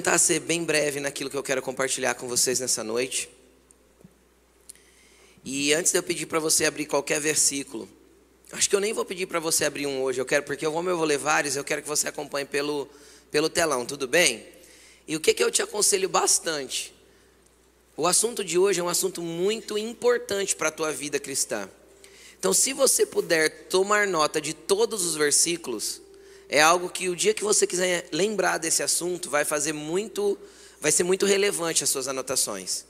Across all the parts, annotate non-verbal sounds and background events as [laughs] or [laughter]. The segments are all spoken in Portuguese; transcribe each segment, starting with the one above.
Eu vou tentar ser bem breve naquilo que eu quero compartilhar com vocês nessa noite. E antes de eu pedir para você abrir qualquer versículo, acho que eu nem vou pedir para você abrir um hoje, eu quero porque como eu vou ler vários, eu quero que você acompanhe pelo, pelo telão, tudo bem? E o que, que eu te aconselho bastante? O assunto de hoje é um assunto muito importante para a tua vida cristã. Então, se você puder tomar nota de todos os versículos, é algo que o dia que você quiser lembrar desse assunto, vai fazer muito, vai ser muito relevante as suas anotações.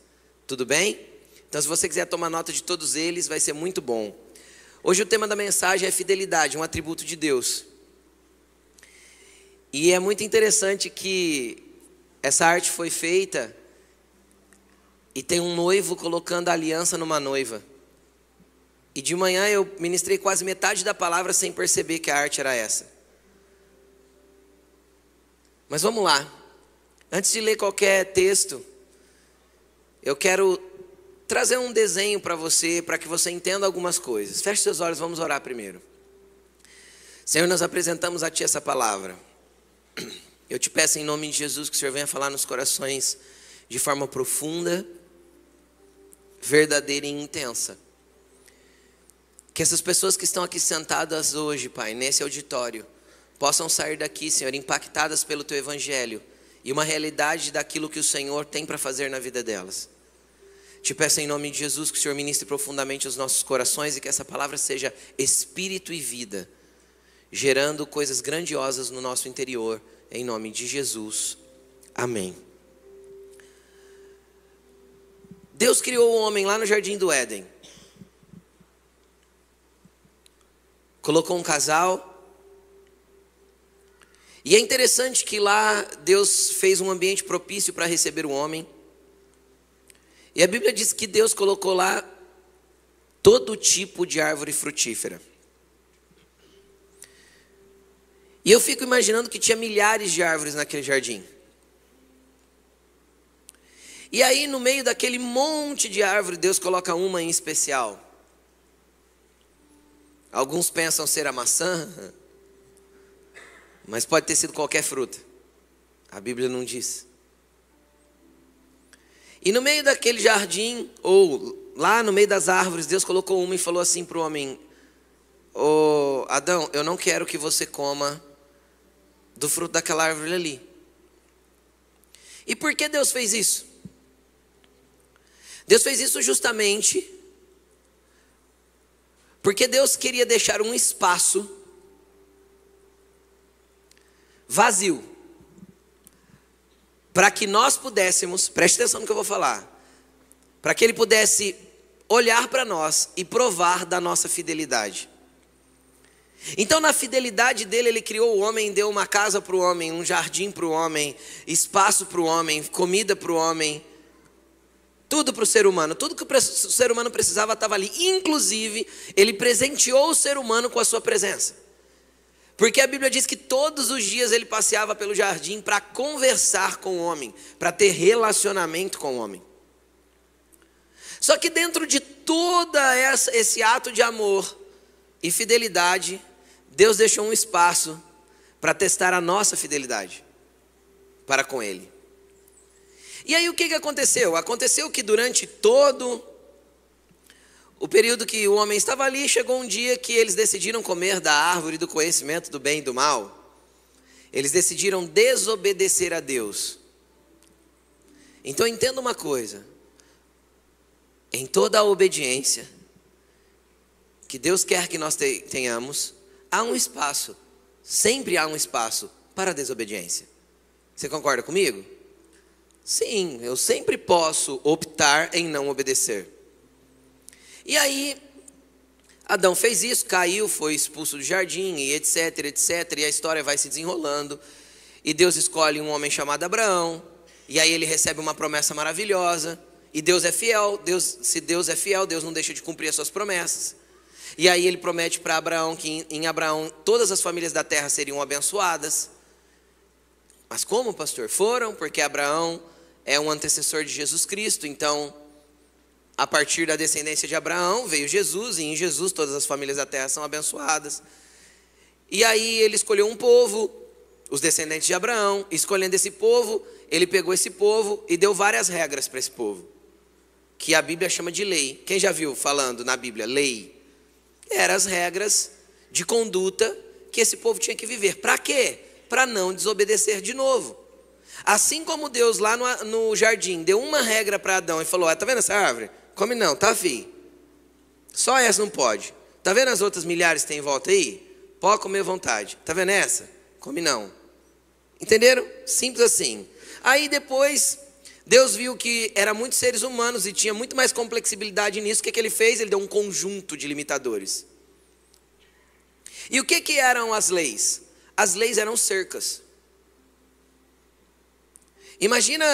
Tudo bem? Então, se você quiser tomar nota de todos eles, vai ser muito bom. Hoje o tema da mensagem é fidelidade, um atributo de Deus. E é muito interessante que essa arte foi feita e tem um noivo colocando a aliança numa noiva. E de manhã eu ministrei quase metade da palavra sem perceber que a arte era essa. Mas vamos lá. Antes de ler qualquer texto, eu quero trazer um desenho para você, para que você entenda algumas coisas. Feche seus olhos, vamos orar primeiro. Senhor, nós apresentamos a Ti essa palavra. Eu te peço em nome de Jesus que o Senhor venha falar nos corações de forma profunda, verdadeira e intensa. Que essas pessoas que estão aqui sentadas hoje, Pai, nesse auditório, possam sair daqui, Senhor, impactadas pelo Teu Evangelho e uma realidade daquilo que o Senhor tem para fazer na vida delas. Te peço em nome de Jesus que o Senhor ministre profundamente os nossos corações e que essa palavra seja espírito e vida, gerando coisas grandiosas no nosso interior, em nome de Jesus. Amém. Deus criou o homem lá no jardim do Éden. Colocou um casal. E é interessante que lá Deus fez um ambiente propício para receber o homem. E a Bíblia diz que Deus colocou lá todo tipo de árvore frutífera. E eu fico imaginando que tinha milhares de árvores naquele jardim. E aí, no meio daquele monte de árvore, Deus coloca uma em especial. Alguns pensam ser a maçã, mas pode ter sido qualquer fruta. A Bíblia não diz. E no meio daquele jardim, ou lá no meio das árvores, Deus colocou uma e falou assim para o homem: oh, Adão, eu não quero que você coma do fruto daquela árvore ali. E por que Deus fez isso? Deus fez isso justamente porque Deus queria deixar um espaço vazio para que nós pudéssemos, preste atenção no que eu vou falar, para que Ele pudesse olhar para nós e provar da nossa fidelidade. Então, na fidelidade dele, ele criou o homem, deu uma casa para o homem, um jardim para o homem, espaço para o homem, comida para o homem, tudo para o ser humano, tudo que o ser humano precisava estava ali. Inclusive, ele presenteou o ser humano com a sua presença. Porque a Bíblia diz que todos os dias ele passeava pelo jardim para conversar com o homem, para ter relacionamento com o homem. Só que dentro de todo esse ato de amor e fidelidade, Deus deixou um espaço para testar a nossa fidelidade para com Ele. E aí o que, aconteceu? Aconteceu que durante todo o período que o homem estava ali, chegou um dia que eles decidiram comer da árvore do conhecimento do bem e do mal. Eles decidiram desobedecer a Deus. Então entenda uma coisa: em toda a obediência que Deus quer que nós tenhamos, há um espaço, sempre há um espaço para a desobediência. Você concorda comigo? Sim, eu sempre posso optar em não obedecer. E aí, Adão fez isso, caiu, foi expulso do jardim, e etc, etc, e a história vai se desenrolando. E Deus escolhe um homem chamado Abraão, e aí ele recebe uma promessa maravilhosa, e Deus é fiel, Deus, se Deus é fiel, Deus não deixa de cumprir as suas promessas. E aí ele promete para Abraão que em Abraão todas as famílias da terra seriam abençoadas. Mas como, pastor? Foram, porque Abraão é um antecessor de Jesus Cristo, então a partir da descendência de Abraão veio Jesus, e em Jesus todas as famílias da terra são abençoadas. E aí ele escolheu um povo, os descendentes de Abraão, escolhendo esse povo, ele pegou esse povo e deu várias regras para esse povo, que a Bíblia chama de lei. Quem já viu falando na Bíblia lei? Eram as regras de conduta que esse povo tinha que viver. Para quê? Para não desobedecer de novo. Assim como Deus lá no, no jardim deu uma regra para Adão e falou: ah, tá vendo essa árvore? Come não, tá, fi? Só essa não pode. Tá vendo as outras milhares que tem em volta aí? Pode comer à vontade. Tá vendo essa? Come não. Entenderam? Simples assim. Aí depois, Deus viu que era muitos seres humanos e tinha muito mais complexibilidade nisso. O que, que ele fez? Ele deu um conjunto de limitadores. E o que, que eram as leis? As leis eram cercas. Imagina,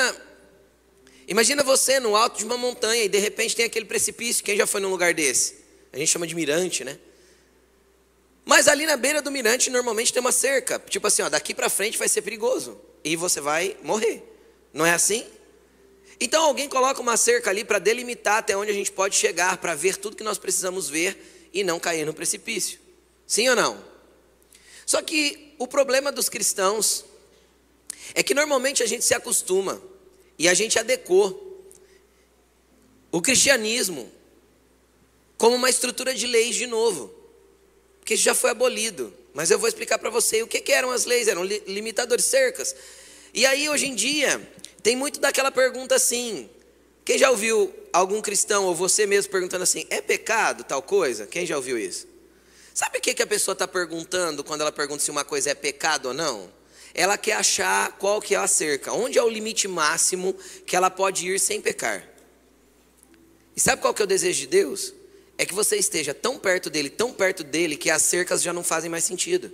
imagina você no alto de uma montanha e de repente tem aquele precipício. Quem já foi num lugar desse? A gente chama de mirante, né? Mas ali na beira do mirante normalmente tem uma cerca, tipo assim, ó, daqui para frente vai ser perigoso e você vai morrer. Não é assim? Então alguém coloca uma cerca ali para delimitar até onde a gente pode chegar, para ver tudo que nós precisamos ver e não cair no precipício. Sim ou não? Só que o problema dos cristãos é que normalmente a gente se acostuma e a gente adequou o cristianismo como uma estrutura de leis de novo porque isso já foi abolido. Mas eu vou explicar para você o que, que, eram as leis, eram limitadores, cercas. E aí, hoje em dia, tem muito daquela pergunta assim: quem já ouviu algum cristão ou você mesmo perguntando assim, é pecado tal coisa? Quem já ouviu isso? Sabe o que, que a pessoa está perguntando quando ela pergunta se uma coisa é pecado ou não? Ela quer achar qual que é a cerca, onde é o limite máximo que ela pode ir sem pecar. E sabe qual que é o desejo de Deus? é que você esteja tão perto dele, tão perto dele, que as cercas já não fazem mais sentido.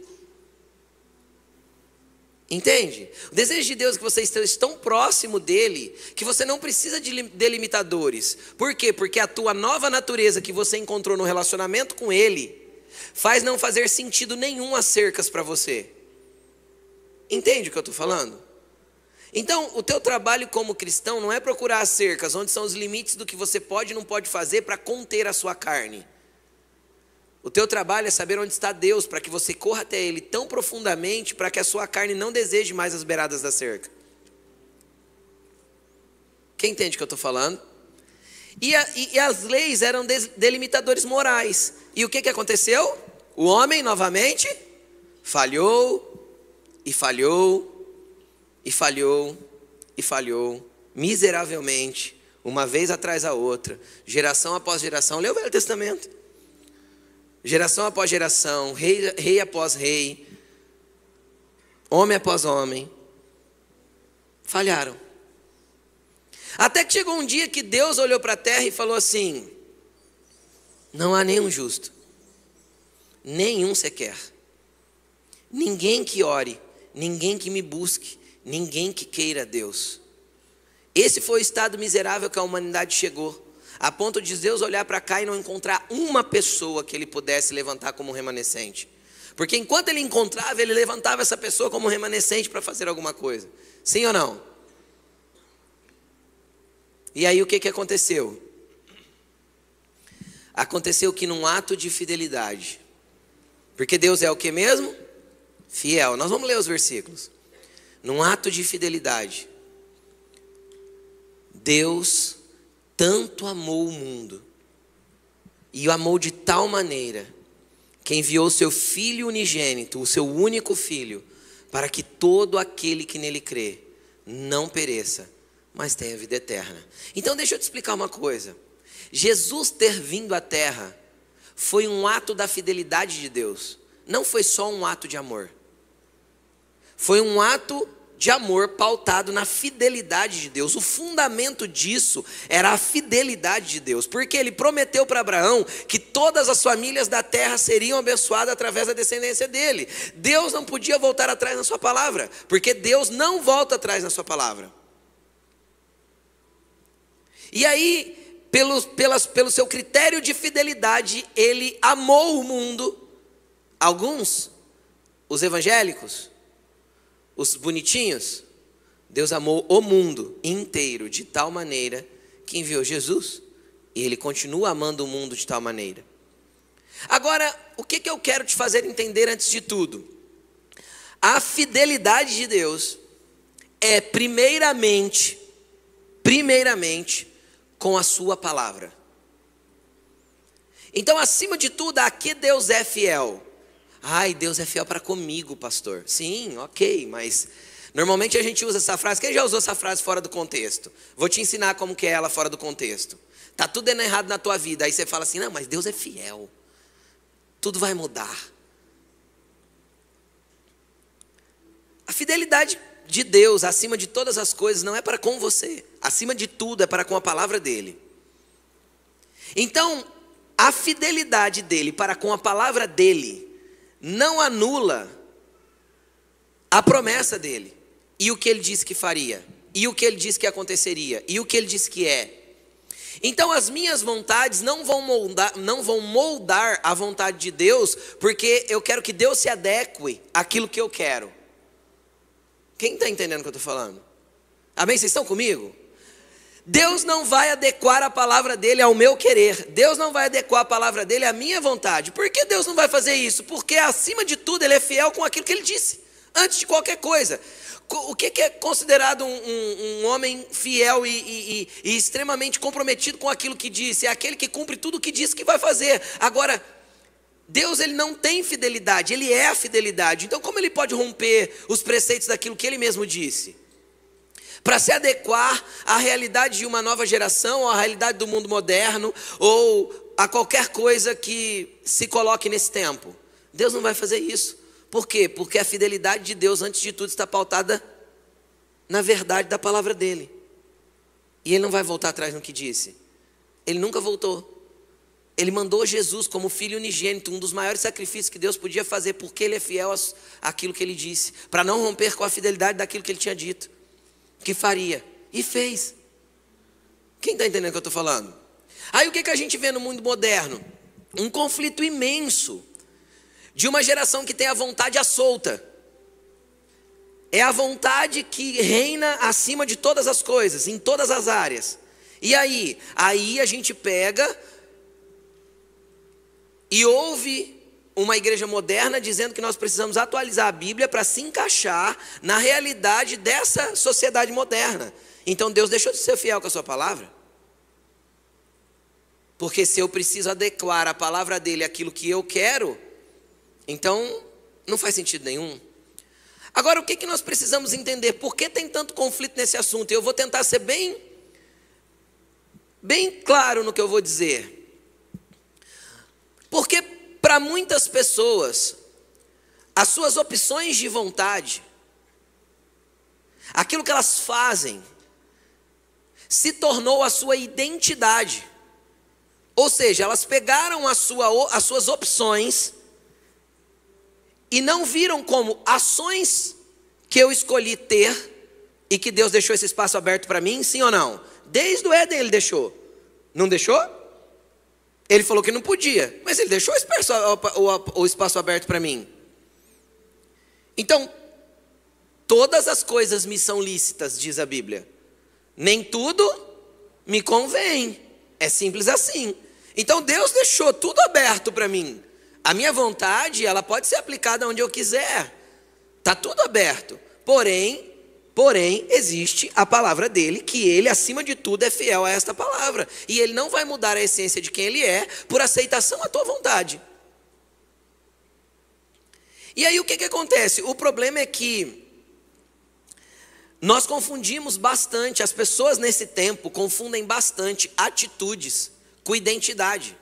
Entende? O desejo de Deus é que você esteja tão próximo dele que você não precisa de delimitadores. Por quê? Porque a tua nova natureza que você encontrou no relacionamento com ele faz não fazer sentido nenhum as cercas para você. Entende o que eu estou falando? Então, o teu trabalho como cristão não é procurar as cercas, onde são os limites do que você pode e não pode fazer para conter a sua carne. O teu trabalho é saber onde está Deus, para que você corra até Ele tão profundamente, para que a sua carne não deseje mais as beiradas da cerca. Quem entende o que eu estou falando? E, a, e, e, as leis eram delimitadores morais. E o que, que aconteceu? O homem, novamente, falhou, e falhou, e falhou, e falhou, miseravelmente, uma vez atrás da outra, geração após geração. Lê o Velho Testamento. Geração após geração, rei, rei após rei, homem após homem, falharam. Até que chegou um dia que Deus olhou para a terra e falou assim: Não há nenhum justo, nenhum sequer, ninguém que ore, ninguém que me busque, ninguém que queira Deus. Esse foi o estado miserável que a humanidade chegou, a ponto de Deus olhar para cá e não encontrar uma pessoa que ele pudesse levantar como remanescente. Porque enquanto ele encontrava, ele levantava essa pessoa como remanescente para fazer alguma coisa. Sim ou não? E aí o que, que aconteceu? Aconteceu que num ato de fidelidade, porque Deus é o que mesmo? Fiel. Nós vamos ler os versículos num ato de fidelidade, Deus tanto amou o mundo, e o amou de tal maneira, que enviou seu Filho unigênito, o seu único Filho, para que todo aquele que nele crê não pereça, mas tenha vida eterna. Então deixa eu te explicar uma coisa. Jesus ter vindo à terra foi um ato da fidelidade de Deus, não foi só um ato de amor. Foi um ato de amor pautado na fidelidade de Deus. O fundamento disso era a fidelidade de Deus, porque ele prometeu para Abraão que todas as famílias da terra seriam abençoadas através da descendência dele. Deus não podia voltar atrás na sua palavra, porque Deus não volta atrás na sua palavra. E aí, pelo, pelas, pelo seu critério de fidelidade, ele amou o mundo. Alguns, os evangélicos, os bonitinhos, Deus amou o mundo inteiro de tal maneira que enviou Jesus. E Ele continua amando o mundo de tal maneira. Agora, o que, que eu quero te fazer entender antes de tudo? A fidelidade de Deus é primeiramente, primeiramente, com a sua palavra. Então, acima de tudo, a que Deus é fiel? Ai, Deus é fiel para comigo, pastor. Sim, ok, mas normalmente a gente usa essa frase. Quem já usou essa frase fora do contexto? Vou te ensinar como que é ela fora do contexto. Tá tudo dando errado na tua vida. Aí você fala assim: "Não, mas Deus é fiel. Tudo vai mudar". A fidelidade de Deus acima de todas as coisas não é para com você. Acima de tudo é para com a palavra dele. Então, a fidelidade dele para com a palavra dele não anula a promessa dele e o que ele disse que faria, e o que ele disse que aconteceria, e o que ele disse que é. Então as minhas vontades não vão moldar, não vão moldar a vontade de Deus, porque eu quero que Deus se adeque àquilo que eu quero. Quem está entendendo o que eu estou falando? Amém? Vocês estão comigo? Deus não vai adequar a palavra dele ao meu querer. Deus não vai adequar a palavra dele à minha vontade. Por que Deus não vai fazer isso? Porque acima de tudo ele é fiel com aquilo que ele disse, antes de qualquer coisa. O que é considerado um, um, um homem fiel e, e, e, extremamente comprometido com aquilo que disse? É aquele que cumpre tudo o que disse que vai fazer. Agora, Deus ele não tem fidelidade, ele é a fidelidade. Então, como ele pode romper os preceitos daquilo que ele mesmo disse? Para se adequar à realidade de uma nova geração, à realidade do mundo moderno, ou a qualquer coisa que se coloque nesse tempo. Deus não vai fazer isso. Por quê? Porque a fidelidade de Deus, antes de tudo, está pautada na verdade da palavra dele. E ele não vai voltar atrás no que disse. Ele nunca voltou. Ele mandou Jesus como filho unigênito, um dos maiores sacrifícios que Deus podia fazer, porque ele é fiel àquilo que ele disse, para não romper com a fidelidade daquilo que ele tinha dito que faria. E fez. Quem está entendendo o que eu estou falando? Aí o que, que a gente vê no mundo moderno? Um conflito imenso de uma geração que tem a vontade à solta. É a vontade que reina acima de todas as coisas, em todas as áreas. E aí? Aí a gente pega e ouve uma igreja moderna dizendo que nós precisamos atualizar a Bíblia para se encaixar na realidade dessa sociedade moderna. Então Deus deixou de ser fiel com a sua palavra? Porque se eu preciso adequar a palavra dele àquilo que eu quero, então não faz sentido nenhum. Agora, o que, que nós precisamos entender? Por que tem tanto conflito nesse assunto? Eu vou tentar ser bem, bem claro no que eu vou dizer. Porque para muitas pessoas, as suas opções de vontade, aquilo que elas fazem, se tornou a sua identidade. Ou seja, elas pegaram a sua, as suas opções e não viram como ações que eu escolhi ter e que Deus deixou esse espaço aberto para mim, sim ou não? Desde o Éden ele deixou. Não deixou? Ele falou que não podia, mas ele deixou o espaço, aberto para mim. Então, todas as coisas me são lícitas, diz a Bíblia. Nem tudo me convém. É simples assim. Então Deus deixou tudo aberto para mim. A minha vontade, ela pode ser aplicada onde eu quiser. Tá tudo aberto. Porém, Porém, existe a palavra dele, que ele, acima de tudo, é fiel a esta palavra. E ele não vai mudar a essência de quem ele é por aceitação à tua vontade. E aí o que, que acontece? O problema é que nós confundimos bastante, as pessoas nesse tempo confundem bastante atitudes com identidade.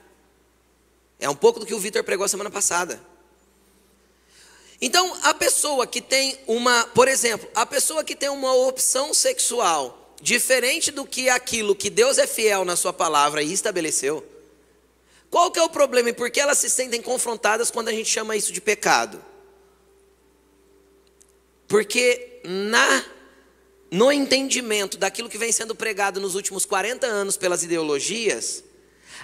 É um pouco do que o Vitor pregou semana passada. Então, a pessoa que tem uma, por exemplo, a pessoa que tem uma opção sexual diferente do que aquilo que Deus é fiel na sua palavra e estabeleceu, qual que é o problema e por que elas se sentem confrontadas quando a gente chama isso de pecado? Porque na no entendimento daquilo que vem sendo pregado nos últimos 40 anos pelas ideologias,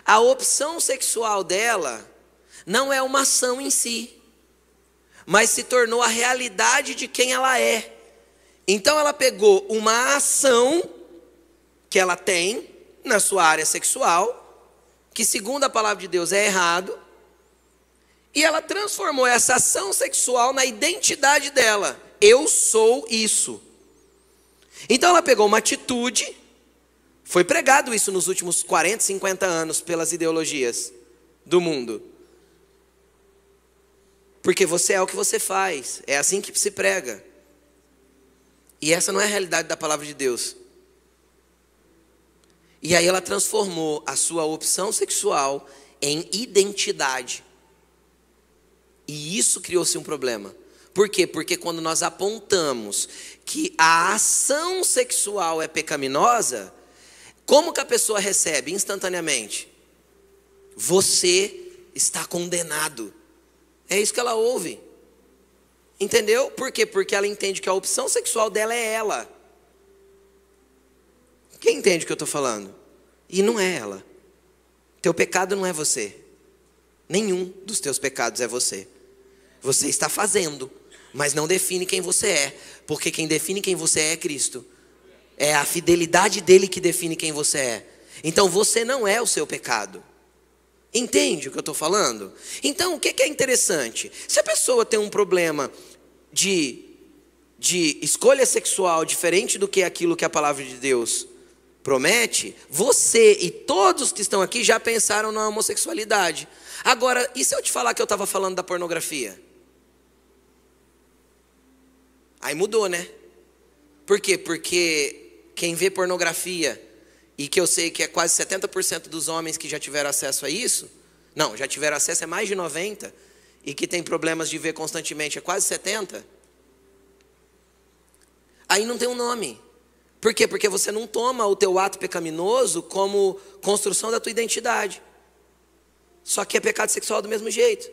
a opção sexual dela não é uma ação em si mas se tornou a realidade de quem ela é. Então ela pegou uma ação que ela tem na sua área sexual, que segundo a palavra de Deus é errado, E ela transformou essa ação sexual na identidade dela. Eu sou isso. Então ela pegou uma atitude, foi pregado isso nos últimos 40, 50 anos pelas ideologias do mundo. Porque você é o que você faz, é assim que se prega. E essa não é a realidade da palavra de Deus. E aí ela transformou a sua opção sexual em identidade. E isso criou-se um problema. Por quê? Porque quando nós apontamos que a ação sexual é pecaminosa, como que a pessoa recebe instantaneamente? Você está condenado. É isso que ela ouve. Entendeu? Por quê? Porque ela entende que a opção sexual dela é ela. Quem entende o que eu estou falando? E não é ela. Teu pecado não é você. Nenhum dos teus pecados é você. Você está fazendo, mas não define quem você é, porque quem define quem você é é Cristo. É a fidelidade dele que define quem você é. Então você não é o seu pecado. Entende o que eu estou falando? Então, o que é interessante? Se a pessoa tem um problema de, de escolha sexual diferente do que aquilo que a palavra de Deus promete, você e todos que estão aqui já pensaram na homossexualidade. Agora, e se eu te falar que eu estava falando da pornografia? Aí mudou, né? Por quê? Porque quem vê pornografia e que eu sei que é quase 70% dos homens que já tiveram acesso a isso, não, já tiveram acesso é mais de 90 e que tem problemas de ver constantemente é quase 70. Aí não tem um nome. Por quê? Porque você não toma o teu ato pecaminoso como construção da tua identidade. Só que é pecado sexual do mesmo jeito.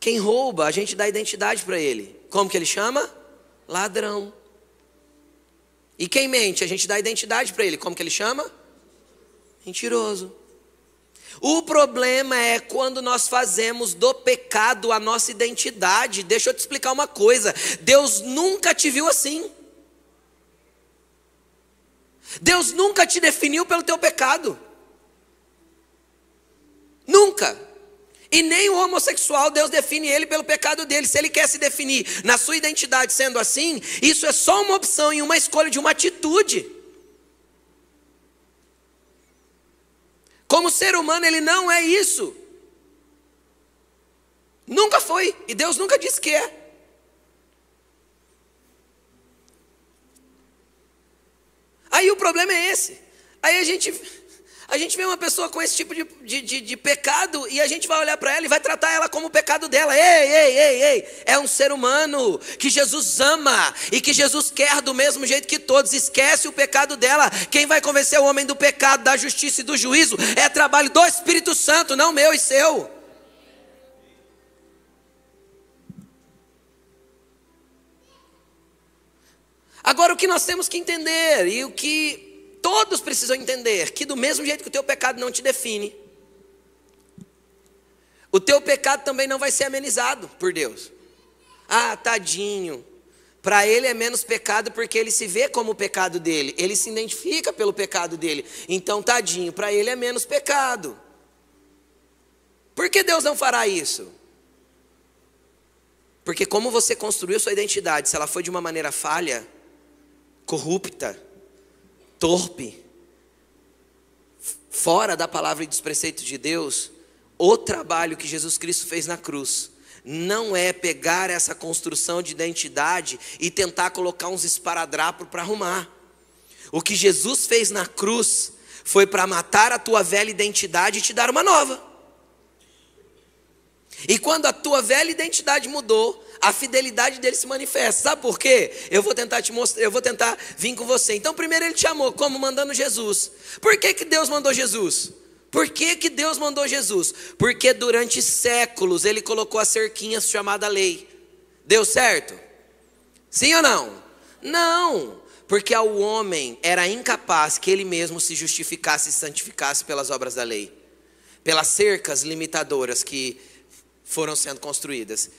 Quem rouba, a gente dá identidade para ele. Como que ele chama? Ladrão. E quem mente, a gente dá identidade para ele. Como que ele chama? Mentiroso. O problema é quando nós fazemos do pecado a nossa identidade. Deixa eu te explicar uma coisa: Deus nunca te viu assim. Deus nunca te definiu pelo teu pecado. Nunca. E nem o homossexual, Deus define ele pelo pecado dele. Se ele quer se definir na sua identidade sendo assim, isso é só uma opção e uma escolha de uma atitude. Como ser humano, ele não é isso. Nunca foi. E Deus nunca disse que é. Aí o problema é esse. Aí a gente a gente vê uma pessoa com esse tipo de, de, de, de pecado e a gente vai olhar para ela e vai tratar ela como o pecado dela. Ei, ei, ei, ei. É um ser humano que Jesus ama e que Jesus quer do mesmo jeito que todos. Esquece o pecado dela. Quem vai convencer o homem do pecado, da justiça e do juízo é trabalho do Espírito Santo, não meu e seu. Agora, o que nós temos que entender e o que Todos precisam entender que, do mesmo jeito que o teu pecado não te define, o teu pecado também não vai ser amenizado por Deus. Ah, tadinho. Para ele é menos pecado porque ele se vê como o pecado dele, ele se identifica pelo pecado dele. Então, tadinho, para ele é menos pecado. Por que Deus não fará isso? Porque, como você construiu sua identidade, se ela foi de uma maneira falha, corrupta, torpe, fora da palavra e dos preceitos de Deus, o trabalho que Jesus Cristo fez na cruz não é pegar essa construção de identidade e tentar colocar uns esparadrapos para arrumar. O que Jesus fez na cruz foi para matar a tua velha identidade e te dar uma nova. E quando a tua velha identidade mudou, a fidelidade dele se manifesta. Sabe por quê? Eu vou tentar te mostrar, eu vou tentar vir com você. Então, primeiro ele te amou, como mandando Jesus. Por que, que Deus mandou Jesus? Por que, que Deus mandou Jesus? Porque durante séculos ele colocou a cerquinha chamada lei. Deu certo? Sim ou não? Não, porque ao homem era incapaz que ele mesmo se justificasse e santificasse pelas obras da lei, pelas cercas limitadoras que foram sendo construídas.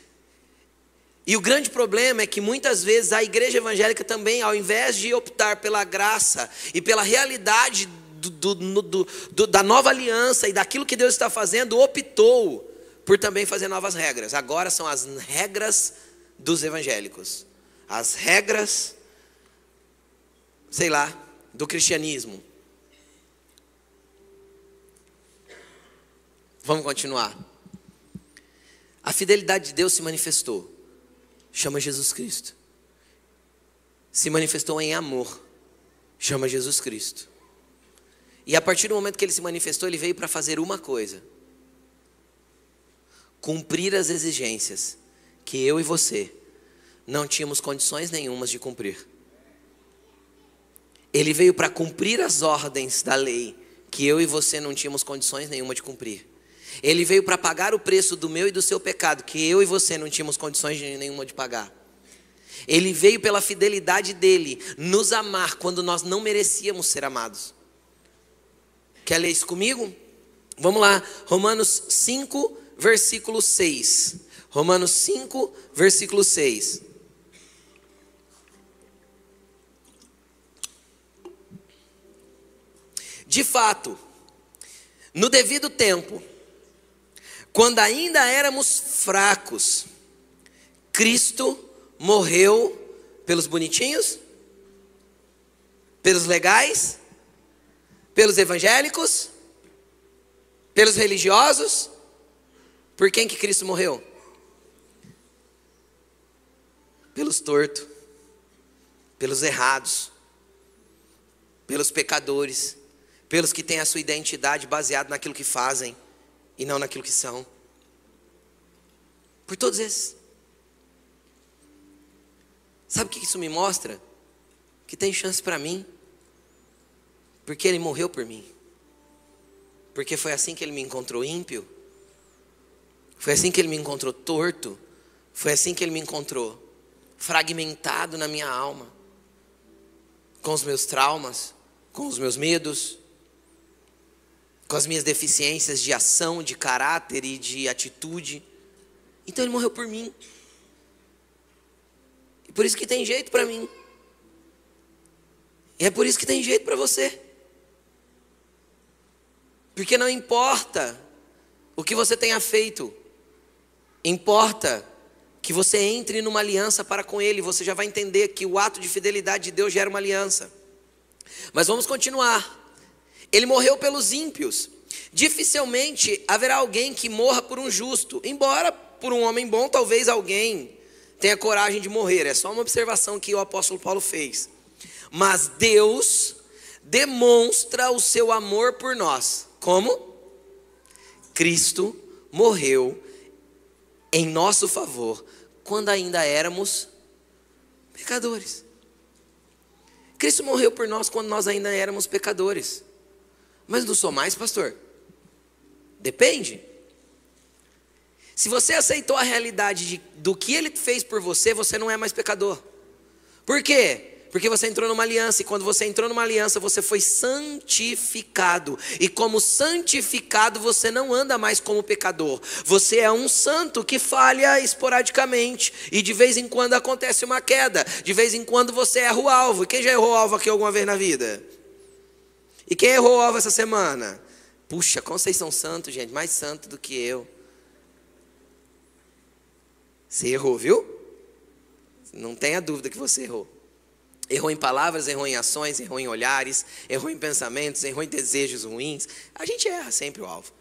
E o grande problema é que muitas vezes a igreja evangélica também, ao invés de optar pela graça e pela realidade do, do, do, da nova aliança e daquilo que Deus está fazendo, optou por também fazer novas regras. Agora são as regras dos evangélicos, as regras, sei lá, do cristianismo. Vamos continuar. A fidelidade de Deus se manifestou, chama Jesus Cristo. Se manifestou em amor, chama Jesus Cristo. E a partir do momento que ele se manifestou, ele veio para fazer uma coisa: cumprir as exigências que eu e você não tínhamos condições nenhumas de cumprir. Ele veio para cumprir as ordens da lei que eu e você não tínhamos condições nenhuma de cumprir. Ele veio para pagar o preço do meu e do seu pecado, que eu e você não tínhamos condições nenhuma de pagar. Ele veio pela fidelidade dele nos amar quando nós não merecíamos ser amados. Quer ler isso comigo? Vamos lá, Romanos 5, versículo 6. Romanos 5, versículo 6. De fato, no devido tempo, quando ainda éramos fracos, Cristo morreu pelos bonitinhos, pelos legais, pelos evangélicos, pelos religiosos. Por quem que Cristo morreu? Pelos tortos, pelos errados, pelos pecadores, pelos que têm a sua identidade baseada naquilo que fazem e não naquilo que são. Por todos esses. Sabe o que isso me mostra? Que tem chance para mim, porque Ele morreu por mim. Porque foi assim que Ele me encontrou ímpio, foi assim que Ele me encontrou torto, foi assim que Ele me encontrou fragmentado na minha alma, com os meus traumas, com os meus medos, com as minhas deficiências de ação, de caráter e de atitude. Então ele morreu por mim. E por isso que tem jeito para mim. E é por isso que tem jeito para você. Porque não importa o que você tenha feito, importa que você entre numa aliança para com Ele. Você já vai entender que o ato de fidelidade de Deus gera uma aliança. Mas vamos continuar. Ele morreu pelos ímpios. Dificilmente haverá alguém que morra por um justo, embora por um homem bom, talvez alguém tenha coragem de morrer. É só uma observação que o apóstolo Paulo fez. Mas Deus demonstra o seu amor por nós. Como? Cristo morreu em nosso favor quando ainda éramos pecadores. Cristo morreu por nós quando nós ainda éramos pecadores. Mas não sou mais, pastor? Depende. Se você aceitou a realidade de, do que ele fez por você, você não é mais pecador. Por quê? Porque você entrou numa aliança, e quando você entrou numa aliança, você foi santificado. E como santificado, você não anda mais como pecador. Você é um santo que falha esporadicamente. E de vez em quando acontece uma queda. De vez em quando você erra o alvo. Quem já errou o alvo aqui alguma vez na vida? E quem errou o alvo essa semana? Puxa, Conceição Santo, gente, mais santo do que eu. Você errou, viu? Não tenha dúvida que você errou. Errou em palavras, errou em ações, errou em olhares, errou em pensamentos, errou em desejos ruins. A gente erra sempre o alvo.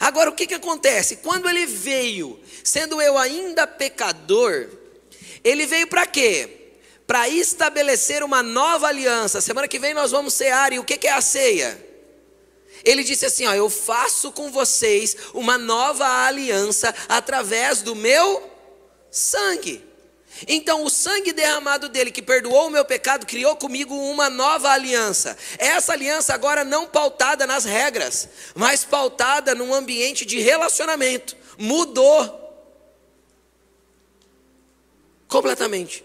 Agora, o que, que acontece? Quando ele veio, sendo eu ainda pecador, ele veio para quê? Para estabelecer uma nova aliança. Semana que vem nós vamos cear, e o que é a ceia? Ele disse assim: ó, Eu faço com vocês uma nova aliança através do meu sangue. Então, o sangue derramado dele, que perdoou o meu pecado, criou comigo uma nova aliança. Essa aliança agora não pautada nas regras, mas pautada num ambiente de relacionamento. Mudou completamente.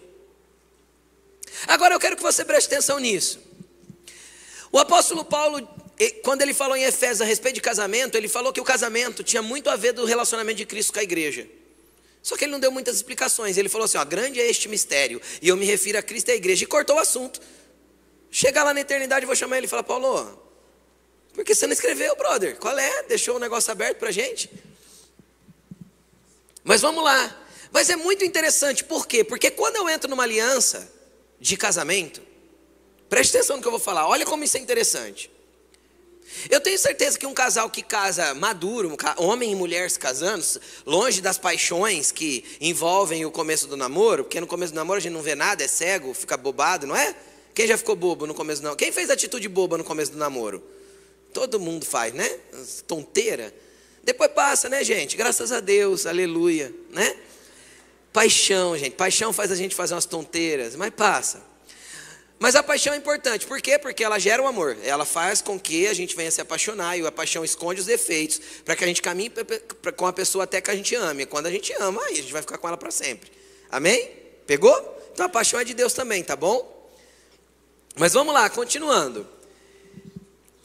Agora eu quero que você preste atenção nisso. O apóstolo Paulo, quando ele falou em Efésios a respeito de casamento, ele falou que o casamento tinha muito a ver do relacionamento de Cristo com a igreja. Só que ele não deu muitas explicações. Ele falou assim: ó, grande é este mistério, e eu me refiro a Cristo e a igreja, e cortou o assunto. Chegar lá na eternidade, eu vou chamar ele e falar: Paulo, Porque você não escreveu, brother. Qual é? Deixou o negócio aberto para gente. Mas vamos lá. Mas é muito interessante, por quê? Porque quando eu entro numa aliança de casamento, preste atenção no que eu vou falar, olha como isso é interessante. Eu tenho certeza que um casal que casa maduro, homem e mulher se casando, longe das paixões que envolvem o começo do namoro, porque no começo do namoro a gente não vê nada, é cego, fica bobado, não é? Quem já ficou bobo no começo do namoro? Quem fez atitude boba no começo do namoro? Todo mundo faz, né? Tonteira. Depois passa, né, gente? Graças a Deus, aleluia, né? Paixão, gente. Paixão faz a gente fazer umas tonteiras, mas passa. Mas a paixão é importante, por quê? Porque ela gera o amor, ela faz com que a gente venha se apaixonar e a paixão esconde os defeitos, para que a gente caminhe com a pessoa até que a gente ame. Quando a gente ama, aí a gente vai ficar com ela para sempre. Amém? Pegou? Então a paixão é de Deus também, tá bom? Mas vamos lá, continuando.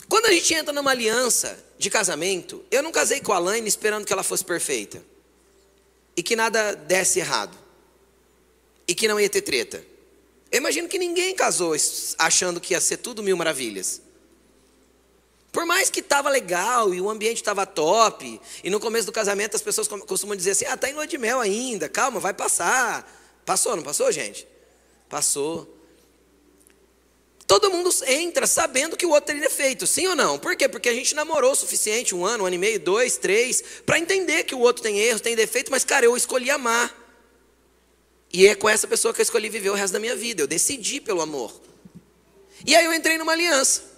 Quando a gente entra numa aliança de casamento, eu não casei com a Laine esperando que ela fosse perfeita e que nada desse errado e que não ia ter treta. Eu imagino que ninguém casou achando que ia ser tudo mil maravilhas. Por mais que estava legal e o ambiente estava top, e no começo do casamento as pessoas costumam dizer assim: ah, está em lua de mel ainda, calma, vai passar. Passou, não passou, gente? Passou. Todo mundo entra sabendo que o outro teria defeito, sim ou não? Por quê? Porque a gente namorou o suficiente, um ano, um ano e meio, dois, três, para entender que o outro tem erros, tem defeito, mas cara, eu escolhi amar. E é com essa pessoa que eu escolhi viver o resto da minha vida. Eu decidi pelo amor. E aí eu entrei numa aliança.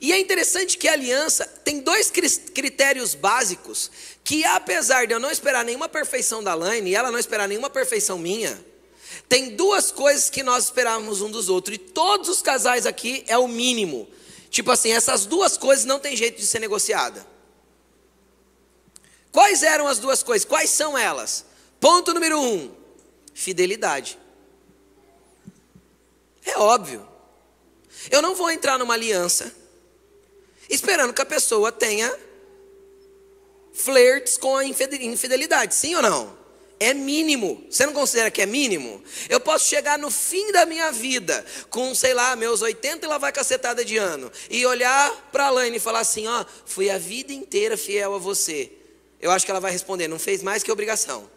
E é interessante que a aliança tem dois critérios básicos que, apesar de eu não esperar nenhuma perfeição da Laine e ela não esperar nenhuma perfeição minha, tem duas coisas que nós esperávamos um dos outros. E todos os casais aqui é o mínimo. Tipo assim, essas duas coisas não tem jeito de ser negociada. Quais eram as duas coisas? Quais são elas? Ponto número um: fidelidade. É óbvio. Eu não vou entrar numa aliança esperando que a pessoa tenha flertes com a infidelidade, sim ou não? É mínimo. Você não considera que é mínimo? Eu posso chegar no fim da minha vida, com, sei lá, meus 80 e lá vai cacetada de ano, e olhar para a Laine e falar assim: ó, fui a vida inteira fiel a você. Eu acho que ela vai responder: não fez mais que obrigação.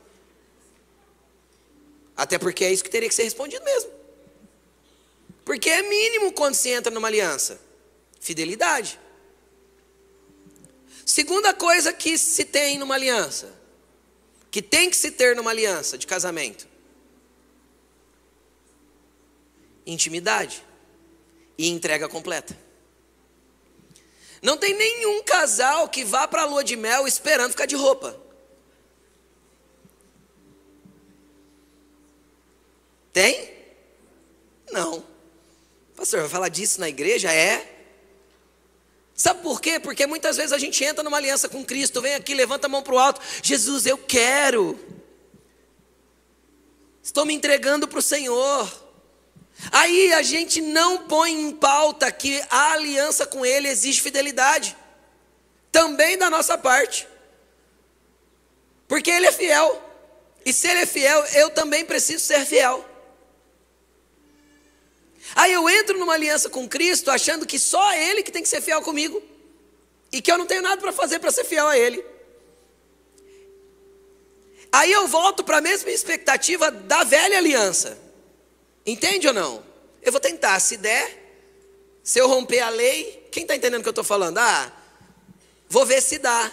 Até porque é isso que teria que ser respondido mesmo. Porque é mínimo quando se entra numa aliança: fidelidade. Segunda coisa que se tem numa aliança, que tem que se ter numa aliança de casamento: intimidade e entrega completa. Não tem nenhum casal que vá para a lua de mel esperando ficar de roupa. Tem? Não. Pastor, vai falar disso na igreja? É. Sabe por quê? Porque muitas vezes a gente entra numa aliança com Cristo, vem aqui, levanta a mão para o alto. Jesus, eu quero. Estou me entregando para o Senhor. Aí a gente não põe em pauta que a aliança com Ele exige fidelidade, também da nossa parte, porque Ele é fiel, e se Ele é fiel, eu também preciso ser fiel. Aí eu entro numa aliança com Cristo achando que só Ele que tem que ser fiel comigo. E que eu não tenho nada para fazer para ser fiel a Ele. Aí eu volto para a mesma expectativa da velha aliança. Entende ou não? Eu vou tentar, se der, se eu romper a lei, quem está entendendo o que eu estou falando? Ah, vou ver se dá.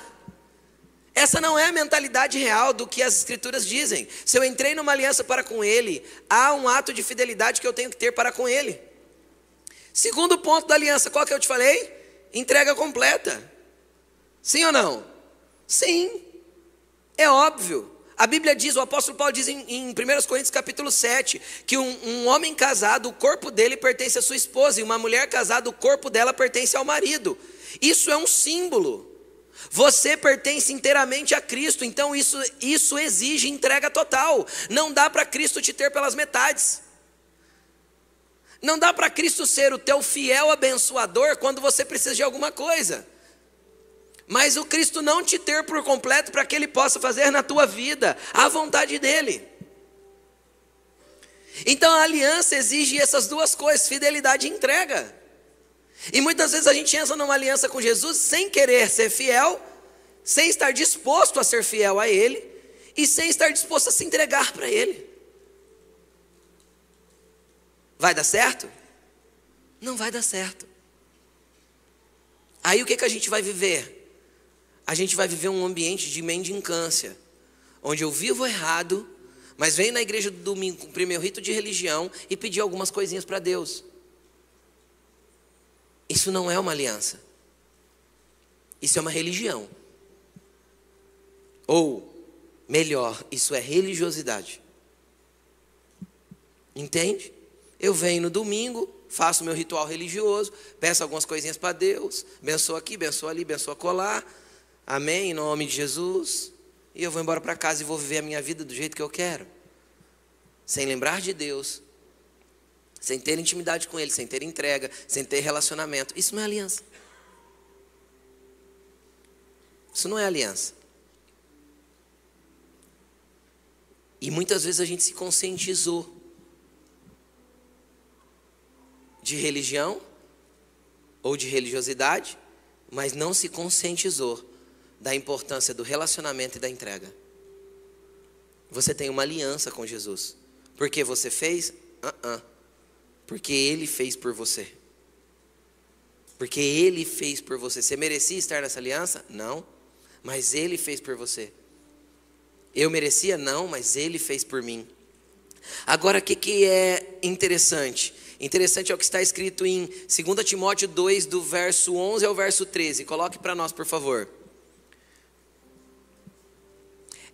Essa não é a mentalidade real do que as escrituras dizem. Se eu entrei numa aliança para com ele, há um ato de fidelidade que eu tenho que ter para com ele. Segundo ponto da aliança, qual que eu te falei? Entrega completa. Sim ou não? Sim. É óbvio. A Bíblia diz, o apóstolo Paulo diz em, em 1 Coríntios capítulo 7, que um, um homem casado, o corpo dele pertence à sua esposa, e uma mulher casada, o corpo dela pertence ao marido. Isso é um símbolo. Você pertence inteiramente a Cristo, então isso, isso exige entrega total. Não dá para Cristo te ter pelas metades. Não dá para Cristo ser o teu fiel abençoador quando você precisa de alguma coisa. Mas o Cristo não te ter por completo para que Ele possa fazer na tua vida a vontade dEle. Então a aliança exige essas duas coisas: fidelidade e entrega. E muitas vezes a gente entra numa aliança com Jesus sem querer ser fiel, sem estar disposto a ser fiel a Ele e sem estar disposto a se entregar para Ele. Vai dar certo? Não vai dar certo. Aí o que, que a gente vai viver? A gente vai viver um ambiente de mendicância, onde eu vivo errado, mas venho na igreja do domingo cumprir meu rito de religião e pedir algumas coisinhas para Deus. Isso não é uma aliança. Isso é uma religião. Ou, melhor, isso é religiosidade. Entende? Eu venho no domingo, faço meu ritual religioso, peço algumas coisinhas para Deus, bençoa aqui, bençoa ali, bençoa colar. Amém, em nome de Jesus. E eu vou embora para casa e vou viver a minha vida do jeito que eu quero. Sem lembrar de Deus, sem ter intimidade com Ele, sem ter entrega, sem ter relacionamento. Isso não é aliança. Isso não é aliança. E muitas vezes a gente se conscientizou de religião ou de religiosidade, mas não se conscientizou da importância do relacionamento e da entrega. Você tem uma aliança com Jesus. Porque você fez? Uh -uh. Porque Ele fez por você. Porque Ele fez por você. Você merecia estar nessa aliança? Não. Mas Ele fez por você. Eu merecia? Não, mas Ele fez por mim. Agora, o que, que é interessante? Interessante é o que está escrito em 2 Timóteo 2, do verso 11 ao verso 13. Coloque para nós, por favor.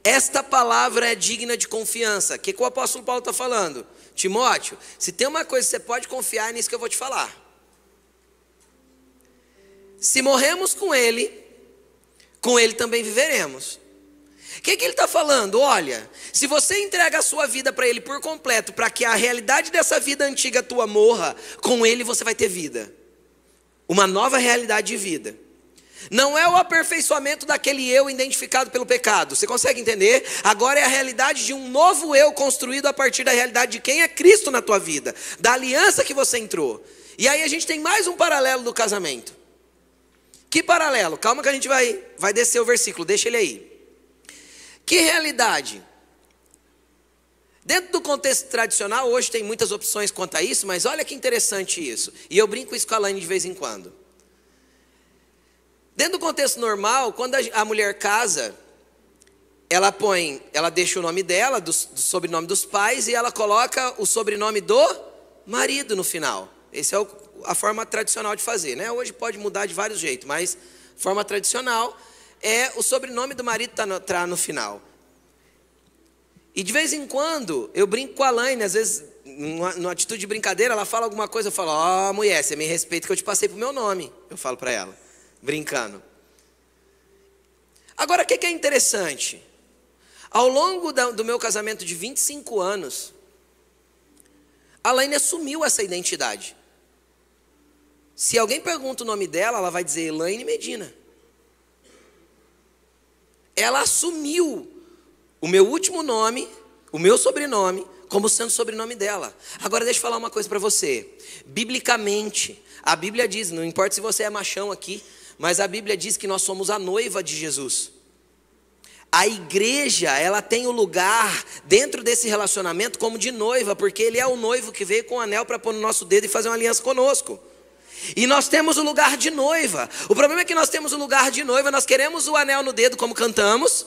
Esta palavra é digna de confiança. O que, que o apóstolo Paulo está falando? Timóteo, se tem uma coisa que você pode confiar, é nisso que eu vou te falar. Se morremos com Ele, com Ele também viveremos. O que, que ele está falando? Olha, se você entrega a sua vida para Ele por completo, para que a realidade dessa vida antiga tua morra, com Ele você vai ter vida. Uma nova realidade de vida. Não é o aperfeiçoamento daquele eu identificado pelo pecado. Você consegue entender? Agora é a realidade de um novo eu construído a partir da realidade de quem é Cristo na tua vida, da aliança que você entrou. E aí a gente tem mais um paralelo do casamento. Que paralelo? Calma que a gente vai, vai descer o versículo, deixa ele aí. Que realidade? Dentro do contexto tradicional, hoje tem muitas opções quanto a isso, mas olha que interessante isso. E eu brinco isso com a Laine de vez em quando. Dentro do contexto normal, quando a mulher casa, ela põe, ela deixa o nome dela, do, do sobrenome dos pais, e ela coloca o sobrenome do marido no final. Essa é o, a forma tradicional de fazer, né? Hoje pode mudar de vários jeitos, mas forma tradicional é o sobrenome do marido tá no, tá no final. E de vez em quando eu brinco com a Laine, às vezes, numa, numa atitude de brincadeira, ela fala alguma coisa, eu falo, ó oh, mulher, você me respeita que eu te passei pro meu nome. Eu falo para ela, brincando. Agora, o que, é interessante? Ao longo do meu casamento de 25 anos, a Laine assumiu essa identidade. Se alguém pergunta o nome dela, ela vai dizer Elaine Medina ela assumiu o meu último nome, o meu sobrenome, como sendo o sobrenome dela. Agora deixa eu falar uma coisa para você. Biblicamente, a Bíblia diz, não importa se você é machão aqui, mas a Bíblia diz que nós somos a noiva de Jesus. A igreja, ela tem o lugar dentro desse relacionamento como de noiva, porque ele é o noivo que veio com o anel para pôr no nosso dedo e fazer uma aliança conosco. E nós temos o lugar de noiva. O problema é que nós temos o lugar de noiva, nós queremos o anel no dedo, como cantamos,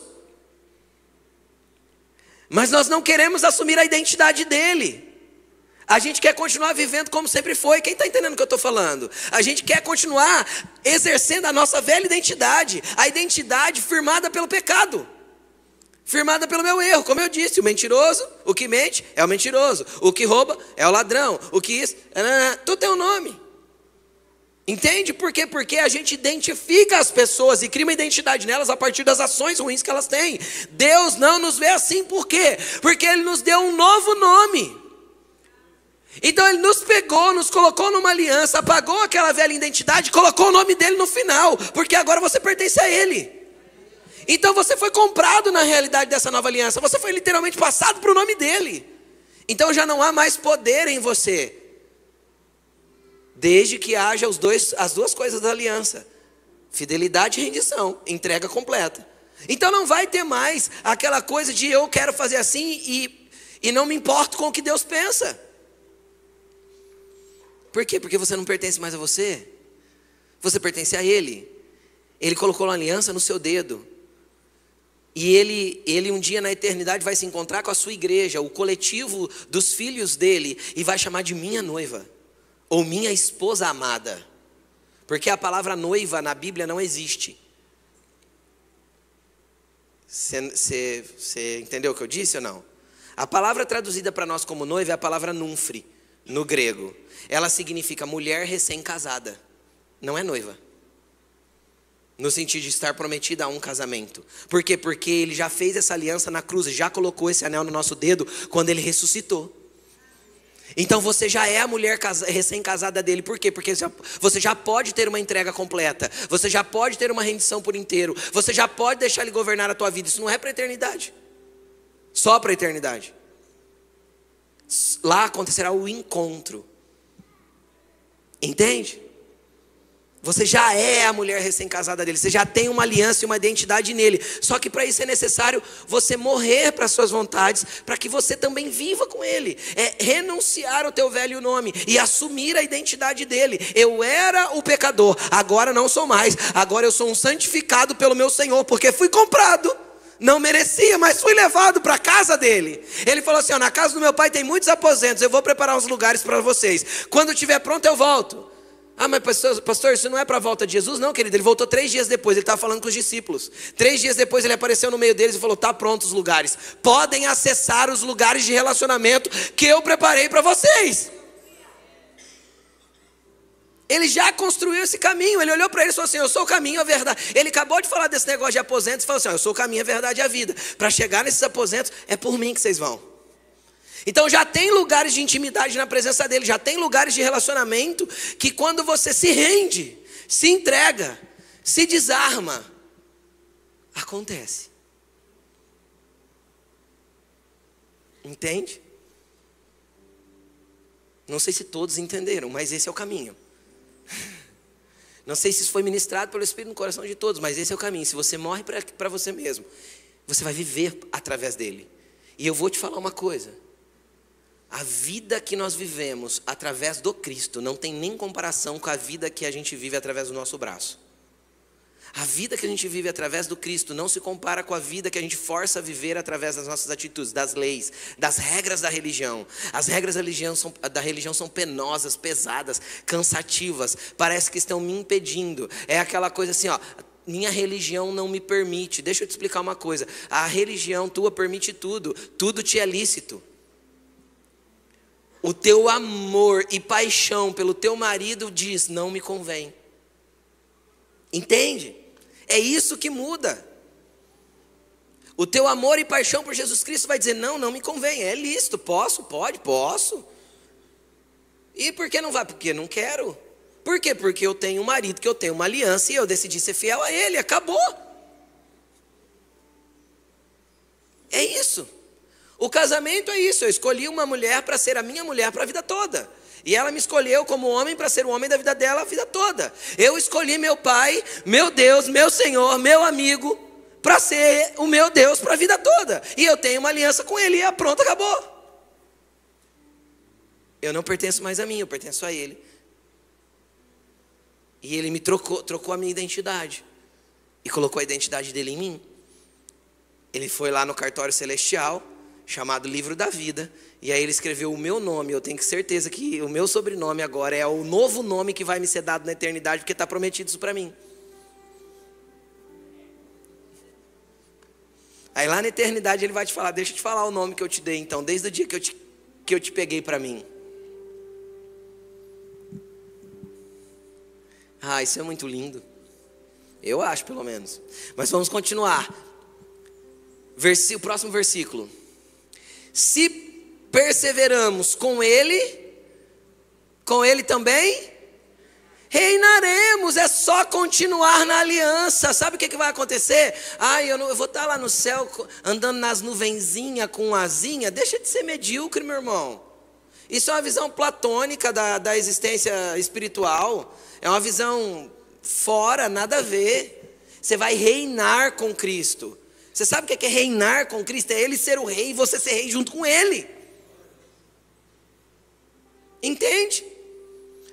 mas nós não queremos assumir a identidade dele. A gente quer continuar vivendo como sempre foi. Quem está entendendo o que eu estou falando? A gente quer continuar exercendo a nossa velha identidade, a identidade firmada pelo pecado, firmada pelo meu erro. Como eu disse, o mentiroso, o que mente é o mentiroso, o que rouba é o ladrão, o que isso, tudo tem um nome. Entende por quê? Porque a gente identifica as pessoas e cria uma identidade nelas a partir das ações ruins que elas têm. Deus não nos vê assim, por quê? Porque Ele nos deu um novo nome. Então Ele nos pegou, nos colocou numa aliança, apagou aquela velha identidade, colocou o nome dele no final, porque agora você pertence a Ele. Então você foi comprado na realidade dessa nova aliança, você foi literalmente passado para o nome dele. Então já não há mais poder em você Desde que haja os dois, as duas coisas da aliança: fidelidade e rendição, entrega completa. Então não vai ter mais aquela coisa de eu quero fazer assim e, e não me importo com o que Deus pensa. Por quê? Porque você não pertence mais a você. Você pertence a Ele. Ele colocou uma aliança no seu dedo. E ele, ele um dia na eternidade vai se encontrar com a sua igreja, o coletivo dos filhos dele, e vai chamar de minha noiva, ou minha esposa amada. Porque a palavra noiva na Bíblia não existe. Você entendeu o que eu disse ou não? A palavra traduzida para nós como noiva é a palavra nunfre, no grego. Ela significa mulher recém-casada, não é noiva no sentido de estar prometida a um casamento. Por quê? Porque ele já fez essa aliança na cruz, já colocou esse anel no nosso dedo quando ele ressuscitou. Então você já é a mulher recém-casada dele. Por quê? Porque você já pode ter uma entrega completa. Você já pode ter uma rendição por inteiro. Você já pode deixar ele governar a tua vida. Isso não é para a eternidade. Só para a eternidade. Lá acontecerá o encontro. Entende? Você já é a mulher recém-casada dele, você já tem uma aliança e uma identidade nele. Só que para isso é necessário você morrer para as suas vontades, para que você também viva com ele. É renunciar ao teu velho nome e assumir a identidade dele. Eu era o pecador, agora não sou mais. Agora eu sou um santificado pelo meu Senhor, porque fui comprado. Não merecia, mas fui levado para a casa dele. Ele falou assim: na casa do meu pai tem muitos aposentos, eu vou preparar uns lugares para vocês. Quando estiver pronto, eu volto. Ah, mas pastor, pastor, isso não é para a volta de Jesus? Não, querido. Ele voltou três dias depois. Ele estava falando com os discípulos. Três dias depois ele apareceu no meio deles e falou: Tá pronto os lugares. Podem acessar os lugares de relacionamento que eu preparei para vocês. Ele já construiu esse caminho. Ele olhou para ele e falou assim: Eu sou o caminho, a verdade. Ele acabou de falar desse negócio de aposentos e falou assim: Eu sou o caminho, a verdade e a vida. Para chegar nesses aposentos, é por mim que vocês vão. Então já tem lugares de intimidade na presença dele, já tem lugares de relacionamento que quando você se rende, se entrega, se desarma, acontece. Entende? Não sei se todos entenderam, mas esse é o caminho. [laughs] Não sei se isso foi ministrado pelo Espírito no coração de todos, mas esse é o caminho. Se você morre para você mesmo, você vai viver através dele. E eu vou te falar uma coisa: a vida que nós vivemos através do Cristo não tem nem comparação com a vida que a gente vive através do nosso braço. A vida que a gente vive através do Cristo não se compara com a vida que a gente força a viver através das nossas atitudes, das leis, das regras da religião. As regras da religião são, da religião são penosas, pesadas, cansativas, parece que estão me impedindo. É aquela coisa assim, ó, minha religião não me permite. Deixa eu te explicar uma coisa. A religião tua permite tudo, tudo te é lícito o teu amor e paixão pelo teu marido diz: não me convém. Entende? É isso que muda. O teu amor e paixão por Jesus Cristo vai dizer: não, não me convém. É lícito, posso, pode, posso. E por que não vai? Porque não quero. Por quê? Porque eu tenho um marido, que eu tenho uma aliança e eu decidi ser fiel a ele. Acabou. É isso. O casamento é isso, eu escolhi uma mulher para ser a minha mulher para a vida toda. E ela me escolheu como homem para ser o homem da vida dela a vida toda. Eu escolhi meu pai, meu Deus, meu Senhor, meu amigo, para ser o meu Deus para a vida toda. E eu tenho uma aliança com ele e é pronto, acabou. Eu não pertenço mais a mim, eu pertenço a ele. E ele me trocou, trocou a minha identidade. E colocou a identidade dele em mim. Ele foi lá no cartório celestial chamado Livro da Vida. E aí ele escreveu o meu nome. Eu tenho certeza que o meu sobrenome agora é o novo nome que vai me ser dado na eternidade, porque está prometido isso para mim. Aí lá na eternidade ele vai te falar: Deixa eu te falar o nome que eu te dei, então, desde o dia que eu te, que eu te peguei para mim. Ah, isso é muito lindo. Eu acho, pelo menos. Mas vamos continuar. Versi, o próximo versículo. Se perseveramos com Ele, com Ele também reinaremos. É só continuar na aliança. Sabe o que, que vai acontecer? Ah, eu, não, eu vou estar lá no céu andando nas nuvenzinhas com asinha. Deixa de ser medíocre, meu irmão. Isso é uma visão platônica da, da existência espiritual. É uma visão fora, nada a ver. Você vai reinar com Cristo. Você sabe o que é reinar com Cristo? É Ele ser o rei e você ser rei junto com Ele. Entende?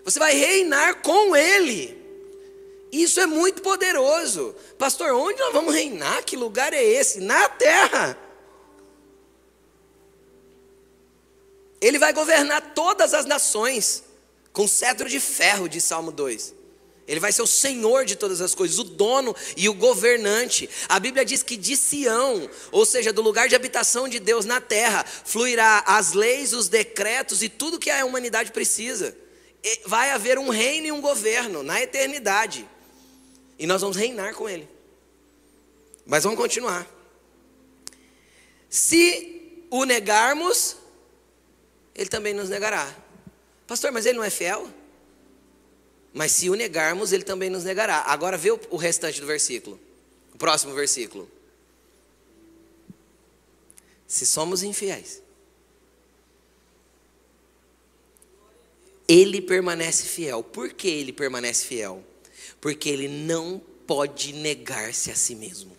Você vai reinar com Ele. Isso é muito poderoso. Pastor, onde nós vamos reinar? Que lugar é esse? Na terra. Ele vai governar todas as nações com cetro de ferro, de Salmo 2. Ele vai ser o senhor de todas as coisas, o dono e o governante. A Bíblia diz que de Sião, ou seja, do lugar de habitação de Deus na terra, fluirá as leis, os decretos e tudo que a humanidade precisa. Vai haver um reino e um governo na eternidade. E nós vamos reinar com ele. Mas vamos continuar. Se o negarmos, ele também nos negará. Pastor, mas ele não é fiel? Mas se o negarmos, ele também nos negará. Agora vê o restante do versículo. O próximo versículo. Se somos infiéis, ele permanece fiel. Por que ele permanece fiel? Porque ele não pode negar-se a si mesmo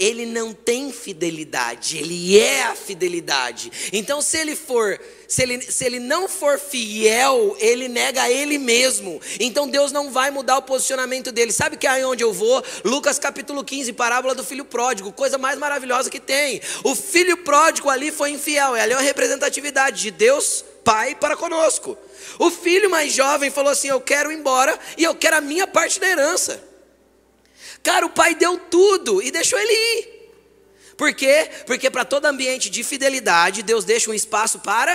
ele não tem fidelidade, ele é a fidelidade. Então, se ele for, se ele, se ele não for fiel, ele nega a ele mesmo. Então, Deus não vai mudar o posicionamento dele. Sabe que é aí onde eu vou? Lucas capítulo 15, parábola do filho pródigo, coisa mais maravilhosa que tem. O filho pródigo ali foi infiel, ali é uma representatividade de Deus Pai para conosco. O filho mais jovem falou assim: Eu quero ir embora e eu quero a minha parte da herança. Cara, o pai deu tudo e deixou ele ir. Por quê? Porque para todo ambiente de fidelidade, Deus deixa um espaço para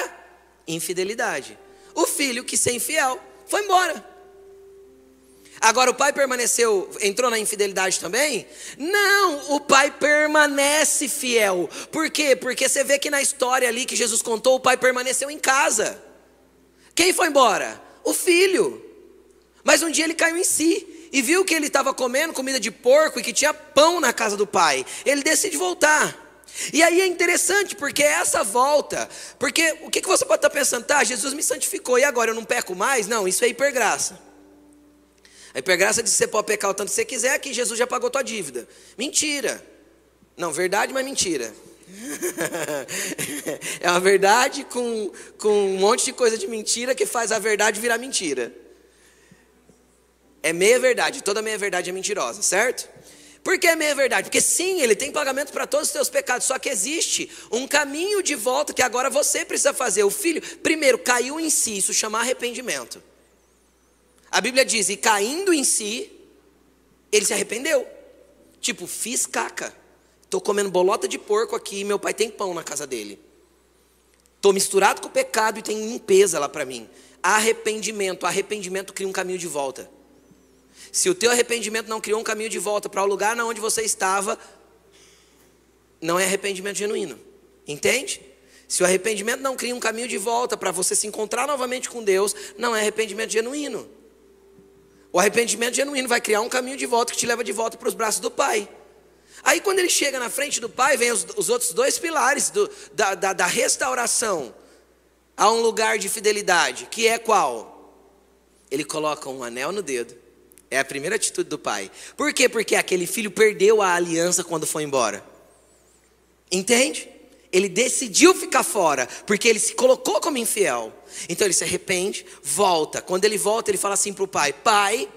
infidelidade. O filho que ser infiel foi embora. Agora o pai permaneceu, entrou na infidelidade também? Não, o pai permanece fiel. Por quê? Porque você vê que na história ali que Jesus contou, o pai permaneceu em casa. Quem foi embora? O filho. Mas um dia ele caiu em si e viu que ele estava comendo comida de porco e que tinha pão na casa do pai. Ele decide voltar. E aí é interessante, porque é essa volta, porque o que, que você pode estar pensando? Tá, Jesus me santificou e agora eu não peco mais? Não, isso é hipergraça. A hipergraça diz que você pode pecar o tanto que você quiser, que Jesus já pagou tua dívida. Mentira. Não, verdade, mas mentira. [laughs] é uma verdade com, com um monte de coisa de mentira que faz a verdade virar mentira é meia verdade, toda meia verdade é mentirosa, certo? Por que é meia verdade? Porque sim, ele tem pagamento para todos os seus pecados, só que existe um caminho de volta que agora você precisa fazer. O filho, primeiro, caiu em si, isso chama arrependimento. A Bíblia diz: e caindo em si, ele se arrependeu. Tipo, fiz caca. Estou comendo bolota de porco aqui, meu pai tem pão na casa dele. Estou misturado com o pecado e tem limpeza lá para mim. Arrependimento, arrependimento cria um caminho de volta. Se o teu arrependimento não criou um caminho de volta para o lugar onde você estava, não é arrependimento genuíno. Entende? Se o arrependimento não cria um caminho de volta para você se encontrar novamente com Deus, não é arrependimento genuíno. O arrependimento genuíno vai criar um caminho de volta que te leva de volta para os braços do Pai. Aí quando ele chega na frente do Pai, vem os, os outros dois pilares do, da, da, da restauração a um lugar de fidelidade, que é qual? Ele coloca um anel no dedo é a primeira atitude do pai. Por quê? Porque aquele filho perdeu a aliança quando foi embora. Entende? Ele decidiu ficar fora, porque ele se colocou como infiel. Então ele se arrepende, volta. Quando ele volta, ele fala assim para o pai: Pai,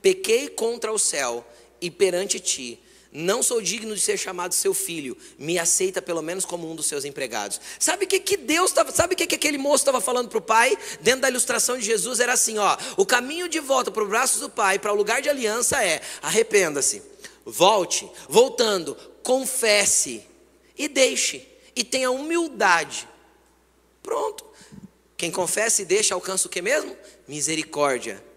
pequei contra o céu e perante ti não sou digno de ser chamado seu filho. Me aceita pelo menos como um dos seus empregados. Sabe o que, que Deus estava, sabe o que, que aquele moço estava falando para o pai? Dentro da ilustração de Jesus era assim: ó, o caminho de volta para os braços do pai, para o lugar de aliança é arrependa-se, volte, voltando, confesse e deixe, e tenha humildade. Pronto. Quem confessa e deixa alcança o que mesmo? Misericórdia.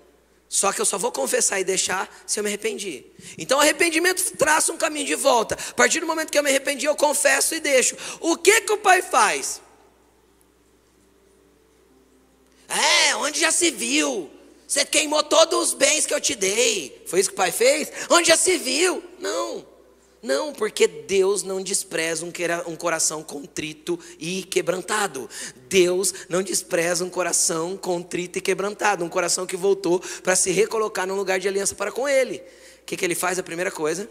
Só que eu só vou confessar e deixar se eu me arrependi. Então, arrependimento traça um caminho de volta. A partir do momento que eu me arrependi, eu confesso e deixo. O que que o pai faz? É, onde já se viu? Você queimou todos os bens que eu te dei. Foi isso que o pai fez? Onde já se viu? Não. Não, porque Deus não despreza um coração contrito e quebrantado. Deus não despreza um coração contrito e quebrantado, um coração que voltou para se recolocar num lugar de aliança para com Ele. O que, que ele faz? A primeira coisa,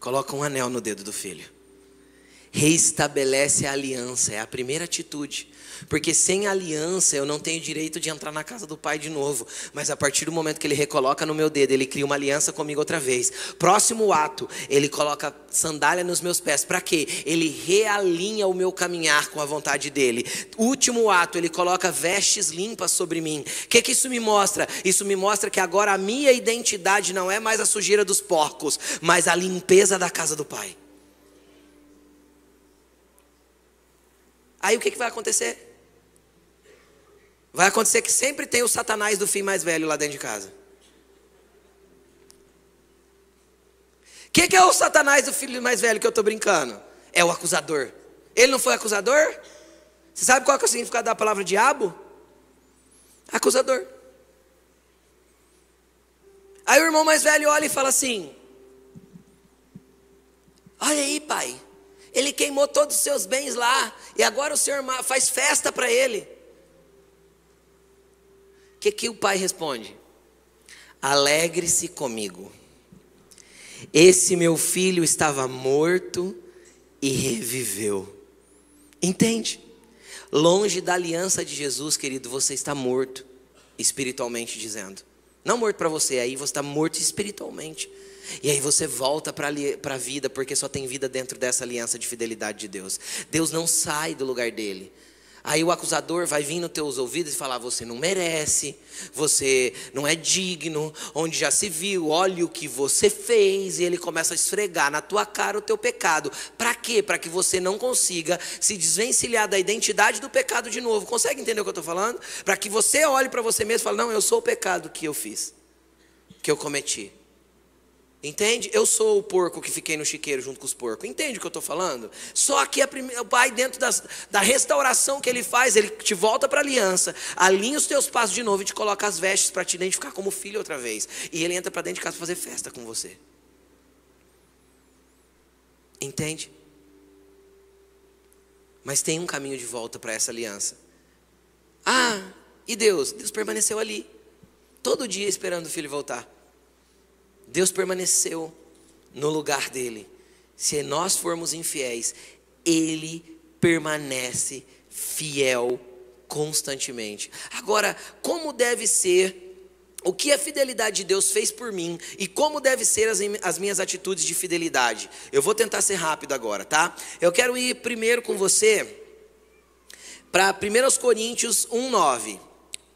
coloca um anel no dedo do filho. Reestabelece a aliança, é a primeira atitude. Porque sem aliança eu não tenho direito de entrar na casa do Pai de novo. Mas a partir do momento que Ele recoloca no meu dedo, Ele cria uma aliança comigo outra vez. Próximo ato, Ele coloca sandália nos meus pés. Para quê? Ele realinha o meu caminhar com a vontade dEle. Último ato, Ele coloca vestes limpas sobre mim. O que, que isso me mostra? Isso me mostra que agora a minha identidade não é mais a sujeira dos porcos, mas a limpeza da casa do Pai. Aí o que, que vai acontecer? Vai acontecer que sempre tem o satanás do filho mais velho lá dentro de casa. O que, que, é o satanás do filho mais velho que eu estou brincando? É o acusador. Ele não foi acusador? Você sabe qual é o significado da palavra diabo? Acusador. Aí o irmão mais velho olha e fala assim: Olha aí, pai. Ele queimou todos os seus bens lá. E agora o senhor faz festa para ele que, que o pai responde? Alegre-se comigo. Esse meu filho estava morto e reviveu. Entende? Longe da aliança de Jesus, querido, você está morto, espiritualmente dizendo. Não morto para você, aí você está morto espiritualmente. E aí você volta para a vida, porque só tem vida dentro dessa aliança de fidelidade de Deus. Deus não sai do lugar dele. Aí o acusador vai vir nos teus ouvidos e falar: você não merece, você não é digno, onde já se viu, olha o que você fez, e ele começa a esfregar na tua cara o teu pecado. Para quê? Para que você não consiga se desvencilhar da identidade do pecado de novo. Consegue entender o que eu estou falando? Para que você olhe para você mesmo e fale: não, eu sou o pecado que eu fiz, que eu cometi. Entende? Eu sou o porco que fiquei no chiqueiro junto com os porcos. Entende o que eu estou falando? Só que o pai, dentro das, da restauração que ele faz, ele te volta para a aliança, alinha os teus passos de novo e te coloca as vestes para te identificar como filho outra vez. E ele entra para dentro de casa para fazer festa com você. Entende? Mas tem um caminho de volta para essa aliança. Ah, e Deus? Deus permaneceu ali, todo dia esperando o filho voltar. Deus permaneceu no lugar dele. Se nós formos infiéis, ele permanece fiel constantemente. Agora, como deve ser o que a fidelidade de Deus fez por mim e como deve ser as, as, minhas atitudes de fidelidade. Eu vou tentar ser rápido agora, tá? Eu quero ir primeiro com você para 1 Coríntios 1,9.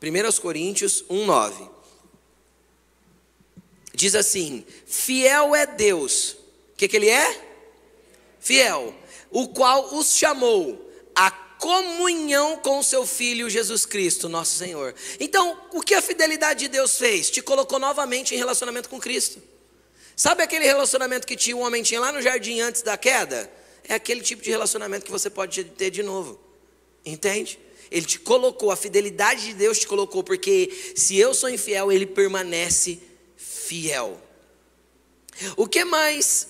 1 Coríntios 1,9 diz assim: Fiel é Deus. O que, que ele é? Fiel. O qual os chamou a comunhão com seu Filho Jesus Cristo, nosso Senhor. Então, o que a fidelidade de Deus fez? Te colocou novamente em relacionamento com Cristo. Sabe aquele relacionamento que tinha um homem tinha lá no jardim antes da queda? É aquele tipo de relacionamento que você pode ter de novo. Entende? Ele te colocou, a fidelidade de Deus te colocou, porque se eu sou infiel, ele permanece fiel. O que mais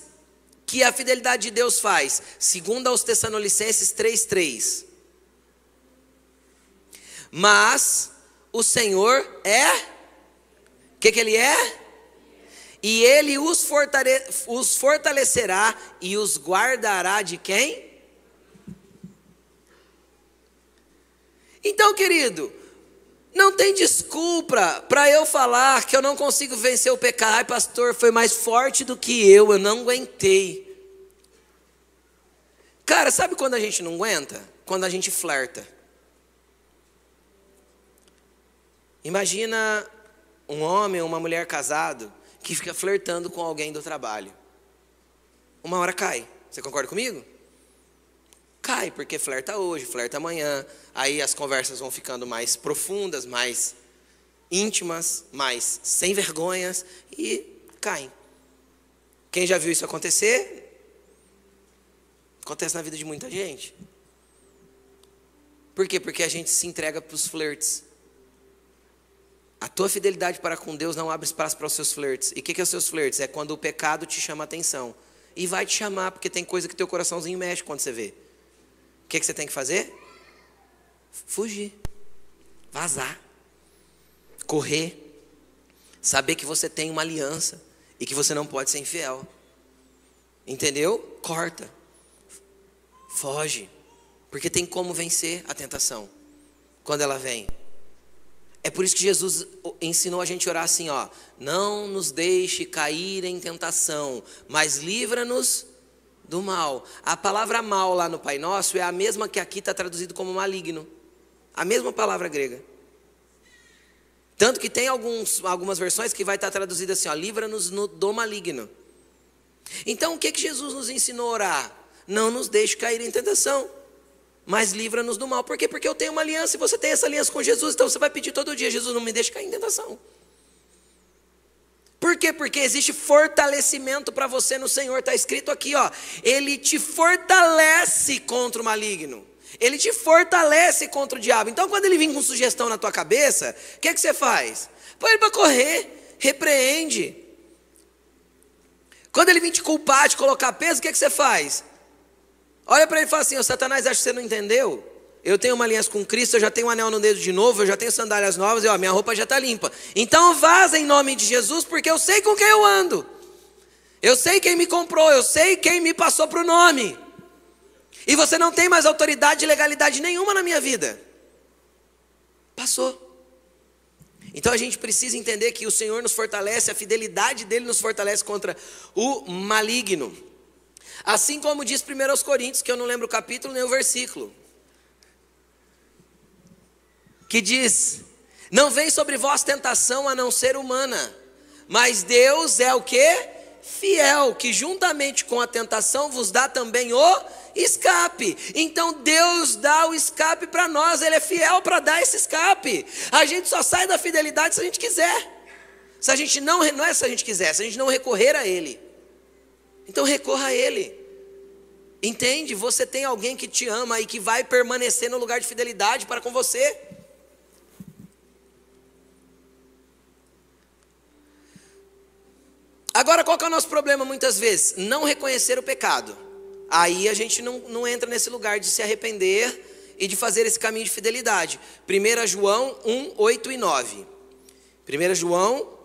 que a fidelidade de Deus faz? Segundo aos Tessalonicenses 3:3. Mas o Senhor é o que, que ele é? E ele os, fortale os fortalecerá e os guardará de quem? Então, querido, não tem desculpa para eu falar que eu não consigo vencer o pecado. Ai, pastor, foi mais forte do que eu, eu não aguentei. Cara, sabe quando a gente não aguenta? Quando a gente flerta. Imagina um homem ou uma mulher casado que fica flertando com alguém do trabalho. Uma hora cai. Você concorda comigo? Cai, porque flerta hoje, flerta amanhã. Aí as conversas vão ficando mais profundas, mais íntimas, mais sem vergonhas e caem. Quem já viu isso acontecer? Acontece na vida de muita gente. Por quê? Porque a gente se entrega para os flirts. A tua fidelidade para com Deus não abre espaço para os seus flertes. E o que, que é os seus flertes? É quando o pecado te chama a atenção. E vai te chamar, porque tem coisa que teu coraçãozinho mexe quando você vê. O que, que você tem que fazer? Fugir. Vazar. Correr. Saber que você tem uma aliança e que você não pode ser infiel. Entendeu? Corta. Foge. Porque tem como vencer a tentação quando ela vem. É por isso que Jesus ensinou a gente a orar assim, ó: Não nos deixe cair em tentação, mas livra-nos do mal. A palavra mal lá no Pai Nosso é a mesma que aqui está traduzido como maligno. A mesma palavra grega. Tanto que tem alguns, algumas versões que vai estar tá traduzida assim, livra-nos do maligno. Então o que, que Jesus nos ensinou a orar? Não nos deixe cair em tentação mas livra-nos do mal. Por quê? Porque eu tenho uma aliança e você tem essa aliança com Jesus, então você vai pedir todo dia: Jesus, não me deixe cair em tentação. Por quê? Porque existe fortalecimento para você no Senhor, está escrito aqui, ó. Ele te fortalece contra o maligno. Ele te fortalece contra o diabo. Então, quando ele vem com sugestão na tua cabeça, o que, é que você faz? Põe ele para correr, repreende. Quando ele vem te culpar, te colocar peso, o que, é que você faz? Olha para ele e fala assim: oh, Satanás, acho que você não entendeu. Eu tenho uma aliança com Cristo, eu já tenho um anel no dedo de novo, eu já tenho sandálias novas, e ó, minha roupa já está limpa. Então vaza em nome de Jesus, porque eu sei com quem eu ando. Eu sei quem me comprou, eu sei quem me passou para o nome. E você não tem mais autoridade e legalidade nenhuma na minha vida. Passou. Então a gente precisa entender que o Senhor nos fortalece, a fidelidade dele nos fortalece contra o maligno. Assim como diz 1 Coríntios, que eu não lembro o capítulo nem o versículo, que diz: Não vem sobre vós tentação a não ser humana, mas Deus é o que? Fiel, que juntamente com a tentação vos dá também o escape. Então Deus dá o escape para nós, Ele é fiel para dar esse escape. A gente só sai da fidelidade se a gente quiser. Se a gente não, não é se a gente quiser, se a gente não recorrer a Ele. Então recorra a Ele. Entende? Você tem alguém que te ama e que vai permanecer no lugar de fidelidade para com você. Agora, qual é o nosso problema muitas vezes? Não reconhecer o pecado. Aí a gente não, não entra nesse lugar de se arrepender e de fazer esse caminho de fidelidade. 1 João 1, 8 e 9. 1 João,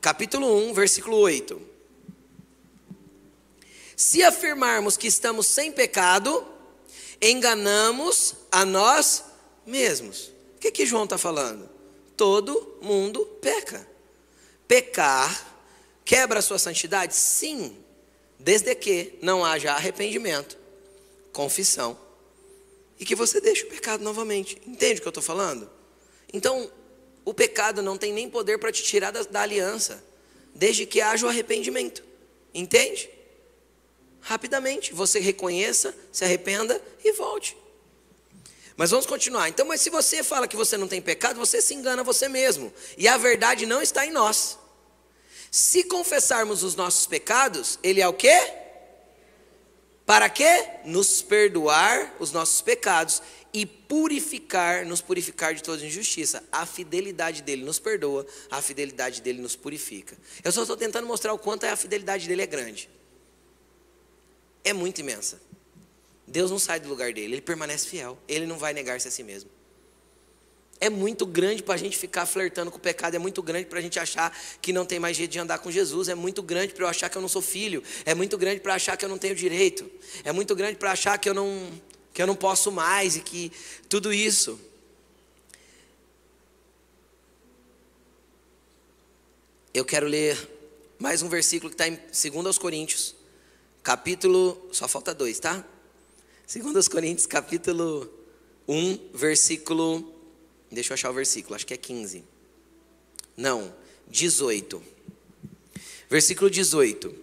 capítulo 1, versículo 8. Se afirmarmos que estamos sem pecado, enganamos a nós mesmos. O que, que João está falando? Todo mundo peca. Pecar quebra a sua santidade? Sim, desde que não haja arrependimento, confissão e que você deixe o pecado novamente. Entende o que eu estou falando? Então, o pecado não tem nem poder para te tirar da, da aliança, desde que haja o arrependimento. Entende? rapidamente. Você reconheça, se arrependa e volte. Mas vamos continuar. Então, mas se você fala que você não tem pecado, você se engana você mesmo. E a verdade não está em nós. Se confessarmos os nossos pecados, ele é o quê? Para quê? Nos perdoar os nossos pecados e purificar, nos purificar de toda injustiça. A fidelidade dele nos perdoa, a fidelidade dele nos purifica. Eu só estou tentando mostrar o quanto a fidelidade dele é grande é muito imensa. Deus não sai do lugar dele, ele permanece fiel, ele não vai negar-se a si mesmo. É muito grande para a gente ficar flertando com o pecado, é muito grande para a gente achar que não tem mais jeito de andar com Jesus, é muito grande para eu achar que eu não sou filho, é muito grande para achar que eu não tenho direito, é muito grande para achar que eu não que eu não posso mais e que tudo isso. Eu quero ler mais um versículo que está em 2 Coríntios, capítulo, só falta dois, tá? 2 Coríntios, capítulo 1, versículo, deixa eu achar o versículo, acho que é 15. Não, 18. Versículo 18.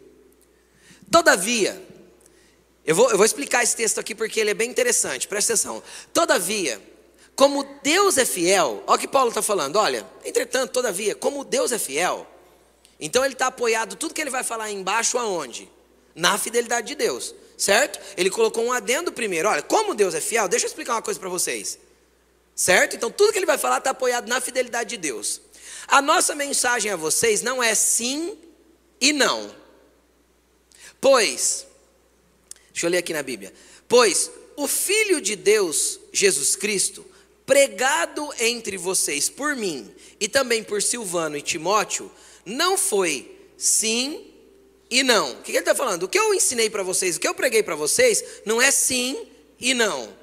Todavia, eu vou, eu vou explicar esse texto aqui porque ele é bem interessante, presta atenção. Todavia, como Deus é fiel, olha o que Paulo está falando, olha, entretanto, todavia, como Deus é fiel, então ele está apoiado, tudo que ele vai falar embaixo aonde? na fidelidade de Deus, certo? Ele colocou um adendo primeiro. Olha, como Deus é fiel, deixa eu explicar uma coisa para vocês. Certo? Então tudo que ele vai falar está apoiado na fidelidade de Deus. A nossa mensagem a vocês não é sim e não. Pois, deixa eu ler aqui na Bíblia. Pois o Filho de Deus, Jesus Cristo, pregado entre vocês por mim e também por Silvano e Timóteo, não foi sim e não. O que ele está falando? O que eu ensinei para vocês, o que eu preguei para vocês, não é sim e não.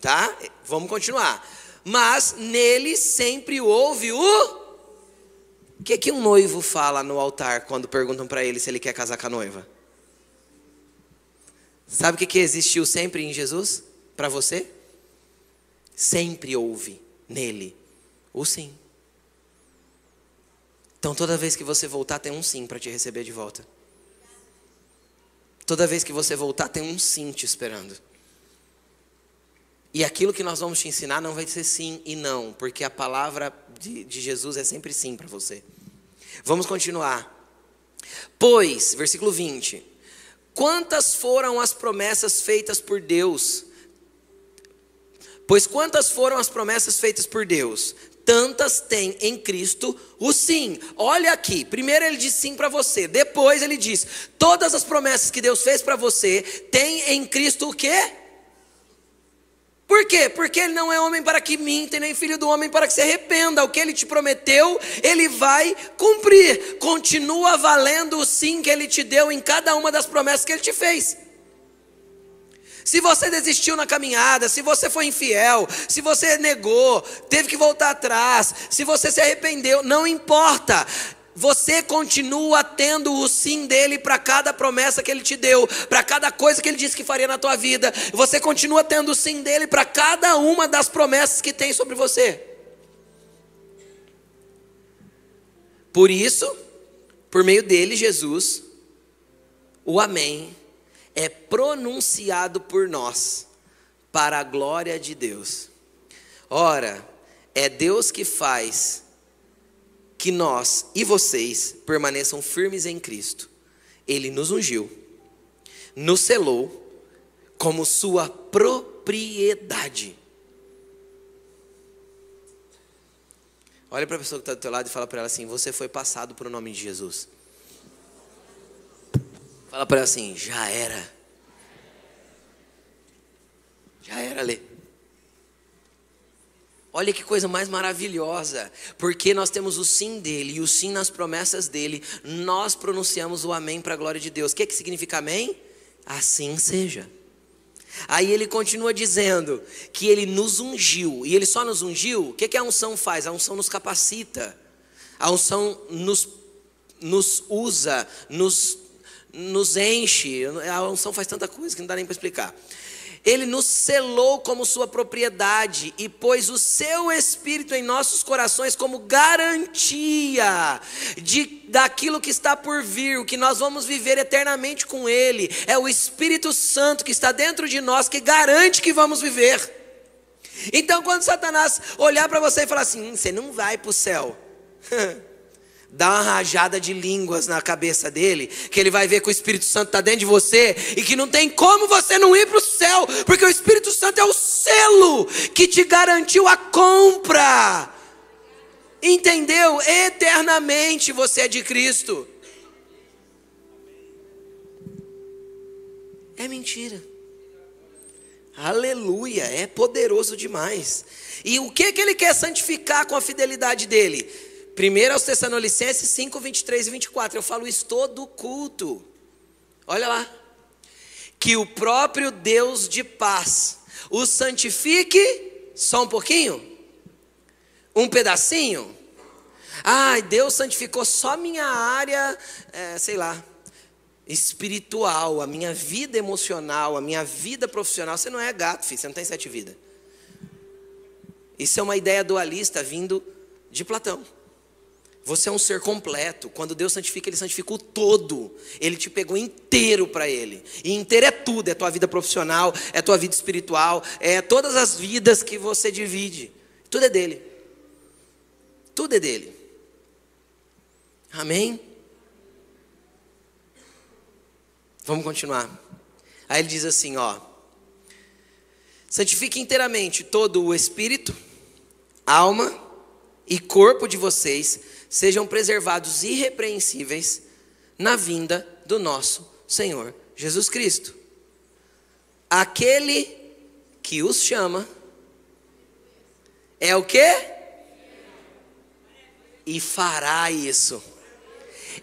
Tá? Vamos continuar. Mas nele sempre houve o. O que, que um noivo fala no altar quando perguntam para ele se ele quer casar com a noiva? Sabe o que, que existiu sempre em Jesus? Para você? sempre houve nele o sim. Então toda vez que você voltar, tem um sim para te receber de volta. Toda vez que você voltar, tem um sim te esperando. E aquilo que nós vamos te ensinar não vai ser sim e não, porque a palavra de, de Jesus é sempre sim para você. Vamos continuar. Pois, versículo 20: Quantas foram as promessas feitas por Deus Pois quantas foram as promessas feitas por Deus? Tantas tem em Cristo o sim. Olha aqui, primeiro ele diz sim para você, depois ele diz: todas as promessas que Deus fez para você tem em Cristo o quê? Por quê? Porque ele não é homem para que minta, nem filho do homem para que se arrependa. O que ele te prometeu, ele vai cumprir. Continua valendo o sim que ele te deu em cada uma das promessas que ele te fez. Se você desistiu na caminhada, se você foi infiel, se você negou, teve que voltar atrás, se você se arrependeu, não importa. Você continua tendo o sim dele para cada promessa que ele te deu, para cada coisa que ele disse que faria na tua vida. Você continua tendo o sim dele para cada uma das promessas que tem sobre você. Por isso, por meio dele, Jesus, o Amém é pronunciado por nós para a glória de Deus. Ora, é Deus que faz que nós e vocês permaneçam firmes em Cristo. Ele nos ungiu, nos selou como sua propriedade. Olha para a pessoa que está do teu lado e fala para ela assim: Você foi passado por o nome de Jesus. Fala para ela assim: já era. Já era, Lê. Olha que coisa mais maravilhosa, porque nós temos o sim dele e o sim nas promessas dele, nós pronunciamos o amém para a glória de Deus. O que, que significa amém? Assim seja. Aí ele continua dizendo que ele nos ungiu, e ele só nos ungiu, o que, que a unção faz? A unção nos capacita, a unção nos, nos usa, nos nos enche. A unção faz tanta coisa que não dá nem para explicar. Ele nos selou como sua propriedade e pôs o seu espírito em nossos corações como garantia de daquilo que está por vir, o que nós vamos viver eternamente com ele. É o Espírito Santo que está dentro de nós que garante que vamos viver. Então, quando Satanás olhar para você e falar assim: hum, "Você não vai para o céu", [laughs] dá uma rajada de línguas na cabeça dele, que ele vai ver que o Espírito Santo está dentro de você e que não tem como você não ir para o céu, porque o Espírito Santo é o selo que te garantiu a compra. Entendeu? Eternamente você é de Cristo. É mentira. Aleluia, é poderoso demais. E o que que ele quer santificar com a fidelidade dele? Primeiro aos Tessalonicenses 5, 23 e 24. Eu falo isso todo culto. Olha lá. Que o próprio Deus de paz o santifique só um pouquinho? Um pedacinho? Ai, Deus santificou só minha área, é, sei lá, espiritual, a minha vida emocional, a minha vida profissional. Você não é gato, filho, você não tem sete vidas. Isso é uma ideia dualista vindo de Platão. Você é um ser completo. Quando Deus santifica, Ele santifica o todo. Ele te pegou inteiro para Ele. E inteiro é tudo: é tua vida profissional, é tua vida espiritual, é todas as vidas que você divide. Tudo é dele. Tudo é dele. Amém? Vamos continuar. Aí ele diz assim: ó. Santifique inteiramente todo o espírito alma e corpo de vocês sejam preservados irrepreensíveis na vinda do nosso Senhor Jesus Cristo. Aquele que os chama é o que? E fará isso.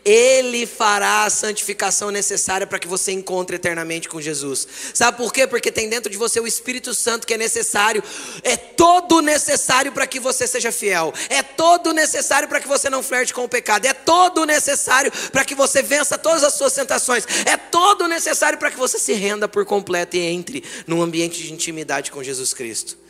Ele fará a santificação necessária para que você encontre eternamente com Jesus. Sabe por quê? Porque tem dentro de você o Espírito Santo que é necessário, é todo necessário para que você seja fiel, é todo necessário para que você não flerte com o pecado, é todo necessário para que você vença todas as suas tentações, é todo necessário para que você se renda por completo e entre num ambiente de intimidade com Jesus Cristo.